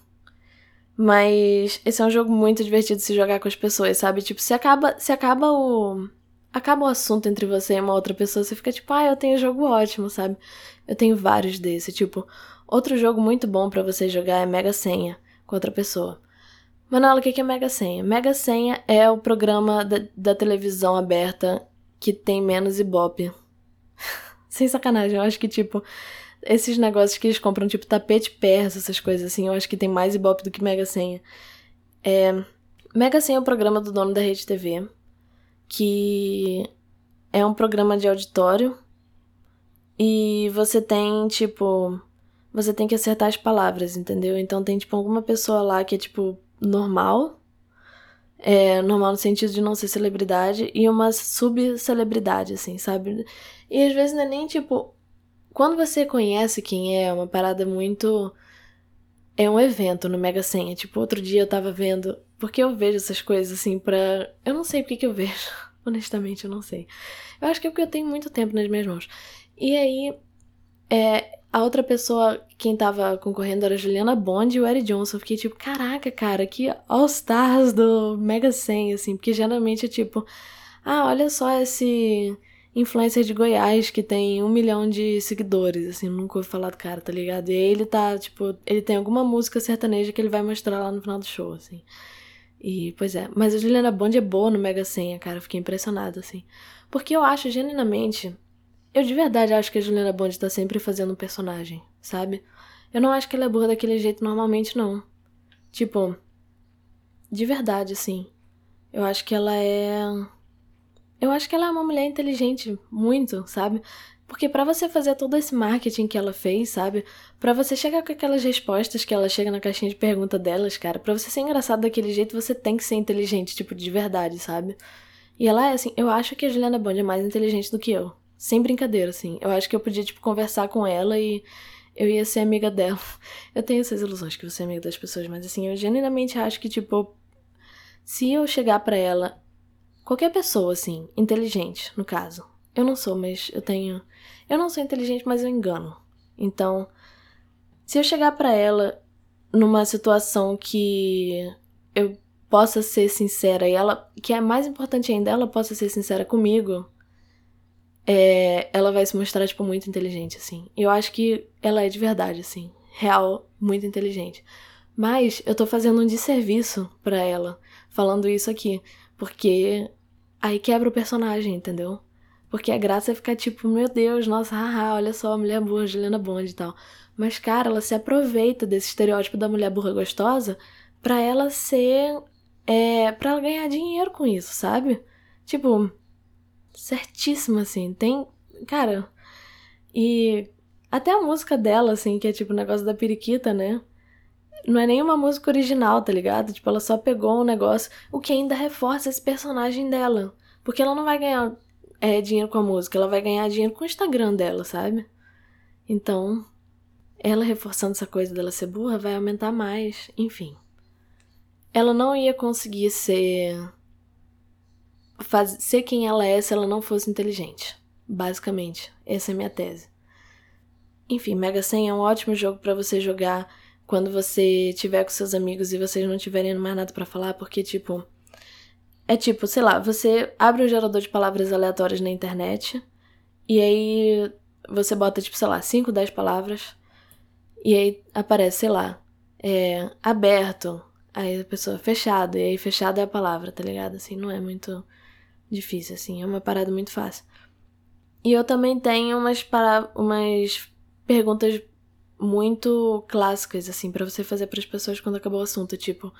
Mas esse é um jogo muito divertido se jogar com as pessoas, sabe? Tipo, se acaba, se acaba o acaba o assunto entre você e uma outra pessoa, você fica tipo, ah, eu tenho jogo ótimo, sabe? Eu tenho vários desses, tipo, outro jogo muito bom para você jogar é Mega Senha com outra pessoa. Manoela, o que é Mega Senha? Mega Senha é o programa da, da televisão aberta que tem menos ibope. Sem sacanagem, eu acho que, tipo, esses negócios que eles compram, tipo tapete persa, essas coisas assim, eu acho que tem mais ibope do que Mega Senha. É, Mega Senha é o programa do dono da Rede TV, que é um programa de auditório e você tem, tipo, você tem que acertar as palavras, entendeu? Então tem, tipo, alguma pessoa lá que é, tipo, normal, é, normal no sentido de não ser celebridade, e uma subcelebridade, assim, sabe? E às vezes não é nem, tipo, quando você conhece quem é, é uma parada muito. É um evento no Mega Senha. Tipo, outro dia eu tava vendo. Porque eu vejo essas coisas assim pra. Eu não sei porque que eu vejo. Honestamente, eu não sei. Eu acho que é porque eu tenho muito tempo nas minhas mãos. E aí. É, a outra pessoa, quem tava concorrendo era a Juliana Bond e o Eric Johnson. Eu fiquei tipo, caraca, cara, que All-Stars do Mega 100, assim. Porque geralmente é tipo, ah, olha só esse influencer de Goiás que tem um milhão de seguidores, assim, nunca ouvi falar do cara, tá ligado? E aí ele tá, tipo, ele tem alguma música sertaneja que ele vai mostrar lá no final do show, assim. E, pois é. Mas a Juliana Bond é boa no Mega Senha, cara. Fiquei impressionada, assim. Porque eu acho, genuinamente. Eu de verdade acho que a Juliana Bond tá sempre fazendo um personagem, sabe? Eu não acho que ela é burra daquele jeito normalmente, não. Tipo. De verdade, assim. Eu acho que ela é. Eu acho que ela é uma mulher inteligente, muito, sabe? Porque para você fazer todo esse marketing que ela fez, sabe? para você chegar com aquelas respostas que ela chega na caixinha de pergunta delas, cara, para você ser engraçado daquele jeito, você tem que ser inteligente, tipo, de verdade, sabe? E ela é assim, eu acho que a Juliana Bond é mais inteligente do que eu. Sem brincadeira, assim. Eu acho que eu podia, tipo, conversar com ela e eu ia ser amiga dela. Eu tenho essas ilusões que você é amiga das pessoas, mas assim, eu genuinamente acho que, tipo, se eu chegar para ela, qualquer pessoa, assim, inteligente, no caso. Eu não sou, mas eu tenho eu não sou inteligente, mas eu engano. Então, se eu chegar para ela numa situação que eu possa ser sincera e ela, que é mais importante ainda, ela possa ser sincera comigo, é, ela vai se mostrar, tipo, muito inteligente, assim. Eu acho que ela é de verdade, assim. Real, muito inteligente. Mas eu tô fazendo um desserviço para ela, falando isso aqui. Porque aí quebra o personagem, entendeu? Porque a graça é ficar tipo, meu Deus, nossa, haha, olha só, a mulher burra, Juliana Bond e tal. Mas, cara, ela se aproveita desse estereótipo da mulher burra gostosa pra ela ser. É, pra ela ganhar dinheiro com isso, sabe? Tipo, certíssimo, assim. Tem. Cara. E. Até a música dela, assim, que é tipo o negócio da periquita, né? Não é nenhuma música original, tá ligado? Tipo, ela só pegou um negócio, o que ainda reforça esse personagem dela. Porque ela não vai ganhar é, dinheiro com a música, ela vai ganhar dinheiro com o Instagram dela, sabe? Então, ela reforçando essa coisa dela ser burra vai aumentar mais, enfim. Ela não ia conseguir ser. Faz, ser quem ela é se ela não fosse inteligente. Basicamente, essa é a minha tese. Enfim, Mega Sen é um ótimo jogo para você jogar quando você tiver com seus amigos e vocês não tiverem mais nada para falar, porque, tipo, é tipo, sei lá, você abre um gerador de palavras aleatórias na internet e aí você bota, tipo, sei lá, 5, 10 palavras e aí aparece, sei lá, é, aberto, aí a pessoa fechado, e aí fechado é a palavra, tá ligado? Assim, não é muito difícil, assim, é uma parada muito fácil. E eu também tenho umas, para... umas perguntas muito clássicas, assim, para você fazer para as pessoas quando acabou o assunto, tipo,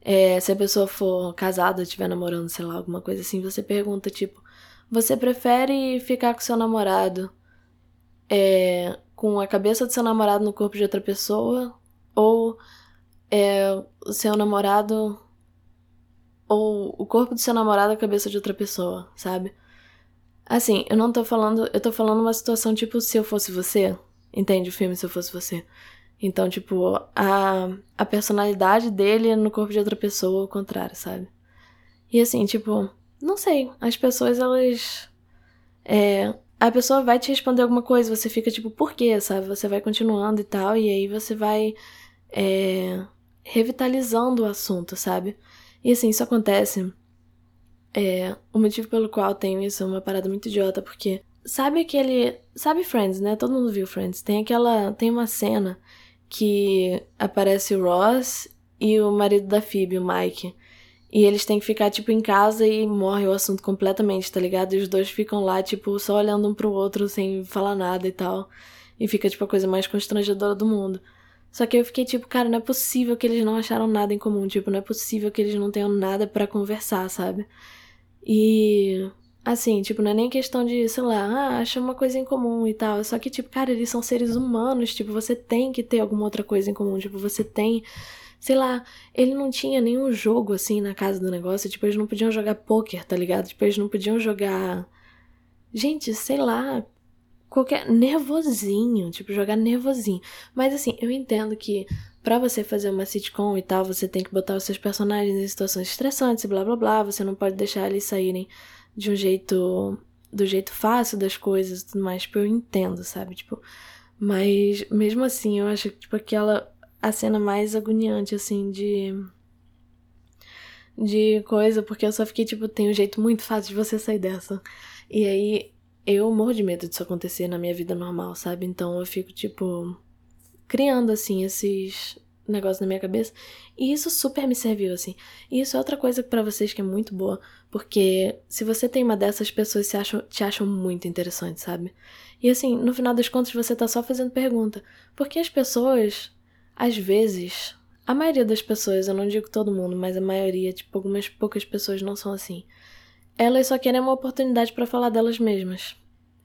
é, se a pessoa for casada, estiver namorando, sei lá, alguma coisa assim, você pergunta, tipo, você prefere ficar com seu namorado é, com a cabeça do seu namorado no corpo de outra pessoa? Ou é, o seu namorado. Ou o corpo do seu namorado a cabeça de outra pessoa, sabe? Assim, eu não tô falando. Eu tô falando uma situação tipo se eu fosse você. Entende o filme Se Eu Fosse Você? Então, tipo, a, a personalidade dele no corpo de outra pessoa, ao contrário, sabe? E assim, tipo, não sei. As pessoas, elas. É, a pessoa vai te responder alguma coisa, você fica tipo, por quê, sabe? Você vai continuando e tal, e aí você vai é, revitalizando o assunto, sabe? E assim, isso acontece. É, o motivo pelo qual tenho isso é uma parada muito idiota, porque sabe aquele. Sabe Friends, né? Todo mundo viu Friends. Tem aquela. Tem uma cena que aparece o Ross e o marido da Phoebe, o Mike. E eles têm que ficar, tipo, em casa e morre o assunto completamente, tá ligado? E os dois ficam lá, tipo, só olhando um pro outro sem falar nada e tal. E fica, tipo, a coisa mais constrangedora do mundo. Só que eu fiquei tipo, cara, não é possível que eles não acharam nada em comum. Tipo, não é possível que eles não tenham nada para conversar, sabe? E Assim, tipo, não é nem questão de, sei lá, ah, acha uma coisa em comum e tal. Só que, tipo, cara, eles são seres humanos, tipo, você tem que ter alguma outra coisa em comum. Tipo, você tem. Sei lá, ele não tinha nenhum jogo assim na casa do negócio. Tipo, eles não podiam jogar poker, tá ligado? Tipo, eles não podiam jogar. Gente, sei lá. Qualquer. Nervosinho. Tipo, jogar nervosinho. Mas assim, eu entendo que para você fazer uma sitcom e tal, você tem que botar os seus personagens em situações estressantes blá blá blá. Você não pode deixar eles saírem de um jeito do jeito fácil das coisas e tudo mais, tipo, eu entendo, sabe? Tipo, mas mesmo assim, eu acho que, tipo, aquela. a cena mais agoniante, assim, de. de coisa, porque eu só fiquei, tipo, tem um jeito muito fácil de você sair dessa. E aí, eu morro de medo disso acontecer na minha vida normal, sabe? Então eu fico, tipo, criando, assim, esses negócios na minha cabeça. E isso super me serviu, assim. E isso é outra coisa para vocês que é muito boa, porque se você tem uma dessas pessoas te acham, te acham muito interessante, sabe? E assim, no final das contas você tá só fazendo pergunta. Porque as pessoas, às vezes, a maioria das pessoas, eu não digo todo mundo, mas a maioria, tipo, algumas poucas pessoas não são assim. Elas só querem uma oportunidade para falar delas mesmas.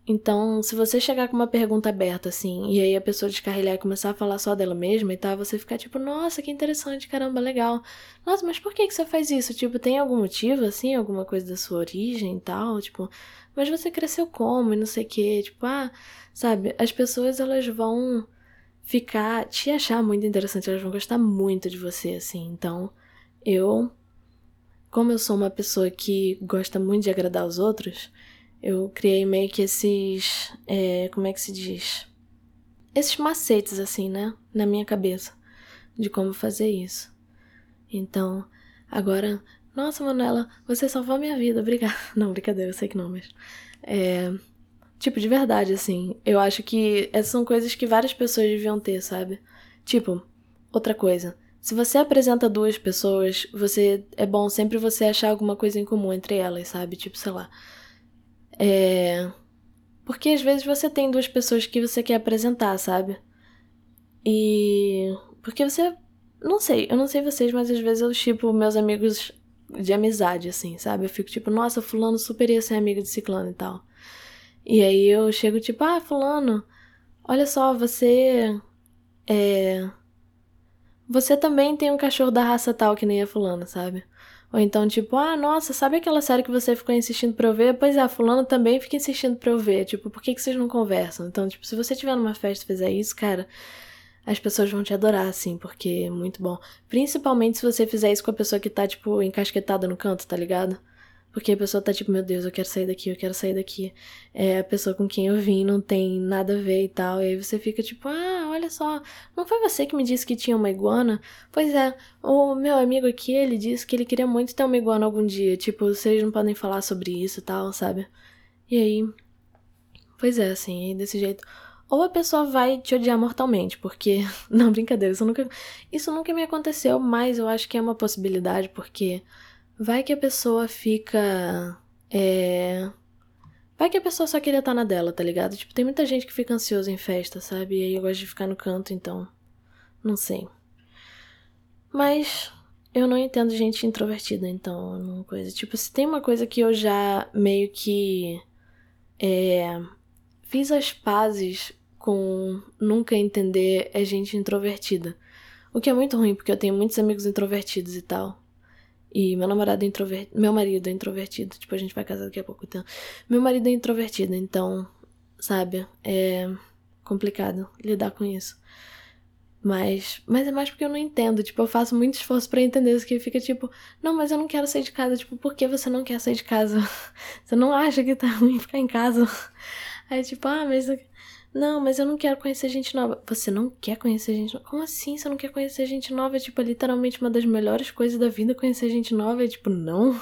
Então, se você chegar com uma pergunta aberta, assim, e aí a pessoa descarrilhar e começar a falar só dela mesma e tal, você ficar tipo, nossa, que interessante, caramba, legal. Nossa, mas por que, que você faz isso? Tipo, tem algum motivo, assim, alguma coisa da sua origem e tal? Tipo, mas você cresceu como e não sei o quê? Tipo, ah, sabe, as pessoas elas vão ficar, te achar muito interessante, elas vão gostar muito de você, assim. Então, eu, como eu sou uma pessoa que gosta muito de agradar os outros eu criei meio que esses. É, como é que se diz? Esses macetes, assim, né? Na minha cabeça. De como fazer isso. Então, agora. Nossa, Manuela, você salvou minha vida, obrigada. Não, brincadeira, eu sei que não, mas. É. Tipo, de verdade, assim. Eu acho que essas são coisas que várias pessoas deviam ter, sabe? Tipo, outra coisa. Se você apresenta duas pessoas, você é bom sempre você achar alguma coisa em comum entre elas, sabe? Tipo, sei lá. É. Porque às vezes você tem duas pessoas que você quer apresentar, sabe? E. Porque você. Não sei, eu não sei vocês, mas às vezes eu tipo meus amigos de amizade, assim, sabe? Eu fico tipo, nossa, Fulano super ia ser amigo de Ciclano e tal. E aí eu chego tipo, ah, Fulano, olha só, você. É. Você também tem um cachorro da raça tal que nem a Fulano, sabe? Ou então, tipo, ah, nossa, sabe aquela série que você ficou insistindo pra eu ver? Pois é, fulano também fica insistindo pra eu ver. Tipo, por que, que vocês não conversam? Então, tipo, se você tiver numa festa e fizer isso, cara, as pessoas vão te adorar, assim, porque é muito bom. Principalmente se você fizer isso com a pessoa que tá, tipo, encasquetada no canto, tá ligado? Porque a pessoa tá tipo, meu Deus, eu quero sair daqui, eu quero sair daqui. É a pessoa com quem eu vim não tem nada a ver e tal. E aí você fica tipo, ah, olha só, não foi você que me disse que tinha uma iguana? Pois é, o meu amigo aqui, ele disse que ele queria muito ter uma iguana algum dia. Tipo, vocês não podem falar sobre isso e tal, sabe? E aí. Pois é, assim, desse jeito. Ou a pessoa vai te odiar mortalmente, porque. Não, brincadeira, isso nunca. Isso nunca me aconteceu, mas eu acho que é uma possibilidade, porque Vai que a pessoa fica. É. Vai que a pessoa só queria estar na dela, tá ligado? Tipo, tem muita gente que fica ansiosa em festa, sabe? E aí eu gosto de ficar no canto, então. Não sei. Mas eu não entendo gente introvertida, então, uma coisa. Tipo, se tem uma coisa que eu já meio que. É. Fiz as pazes com nunca entender é gente introvertida. O que é muito ruim, porque eu tenho muitos amigos introvertidos e tal. E meu namorado é introvertido. Meu marido é introvertido. Tipo, a gente vai casar daqui a pouco. Então. Meu marido é introvertido, então, sabe? É complicado lidar com isso. Mas, mas é mais porque eu não entendo. Tipo, eu faço muito esforço para entender isso. Que fica tipo, não, mas eu não quero sair de casa. Tipo, por que você não quer sair de casa? Você não acha que tá ruim ficar em casa? Aí, tipo, ah, mas. Não, mas eu não quero conhecer gente nova. Você não quer conhecer gente nova? Como assim você não quer conhecer gente nova? É, tipo, literalmente uma das melhores coisas da vida conhecer gente nova. É tipo, não.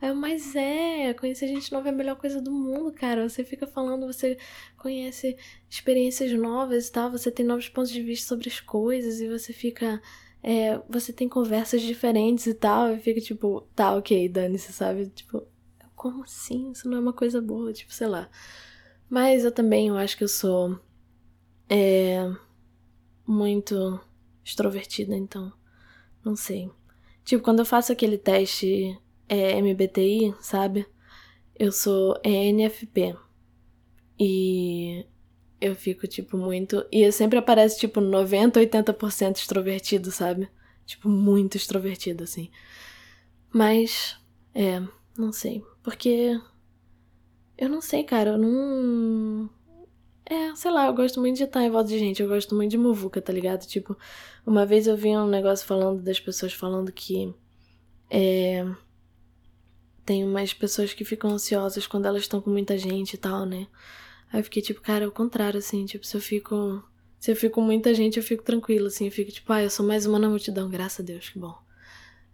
É, mas é, conhecer gente nova é a melhor coisa do mundo, cara. Você fica falando, você conhece experiências novas e tal, você tem novos pontos de vista sobre as coisas e você fica. É, você tem conversas diferentes e tal, e fica tipo, tá, ok, dane-se, sabe? Tipo, como assim? Isso não é uma coisa boa, tipo, sei lá. Mas eu também eu acho que eu sou é, muito extrovertida, então não sei. Tipo, quando eu faço aquele teste é, MBTI, sabe? Eu sou ENFP. E eu fico, tipo, muito. E sempre aparece, tipo, 90, 80% extrovertido, sabe? Tipo, muito extrovertido, assim. Mas, é, não sei. Porque eu não sei, cara, eu não. É, sei lá, eu gosto muito de estar em volta de gente, eu gosto muito de muvuca, tá ligado? Tipo, uma vez eu vi um negócio falando das pessoas falando que. É. tem umas pessoas que ficam ansiosas quando elas estão com muita gente e tal, né? Aí eu fiquei tipo, cara, é o contrário, assim, tipo, se eu fico. Se eu fico com muita gente, eu fico tranquila, assim, eu fico tipo, ah, eu sou mais uma na multidão, graças a Deus, que bom.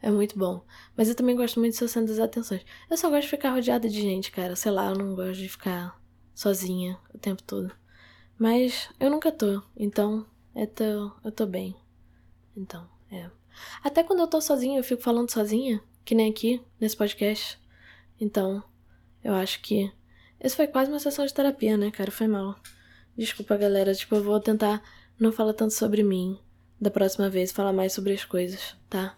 É muito bom. Mas eu também gosto muito de ser o centro das atenções. Eu só gosto de ficar rodeada de gente, cara. Sei lá, eu não gosto de ficar sozinha o tempo todo. Mas eu nunca tô, então eu tô, eu tô bem. Então, é. Até quando eu tô sozinha, eu fico falando sozinha, que nem aqui, nesse podcast. Então, eu acho que. Esse foi quase uma sessão de terapia, né, cara? Foi mal. Desculpa, galera. Tipo, eu vou tentar não falar tanto sobre mim da próxima vez, falar mais sobre as coisas, tá?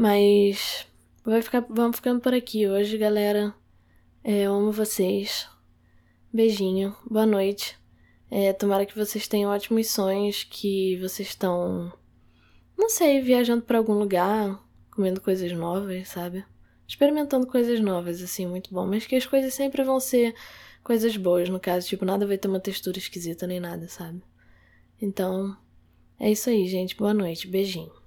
Mas vai ficar, vamos ficando por aqui hoje, galera. É, eu amo vocês. Beijinho, boa noite. É, tomara que vocês tenham ótimos sonhos, que vocês estão, não sei, viajando para algum lugar, comendo coisas novas, sabe? Experimentando coisas novas, assim, muito bom. Mas que as coisas sempre vão ser coisas boas, no caso, tipo, nada vai ter uma textura esquisita nem nada, sabe? Então, é isso aí, gente. Boa noite. Beijinho.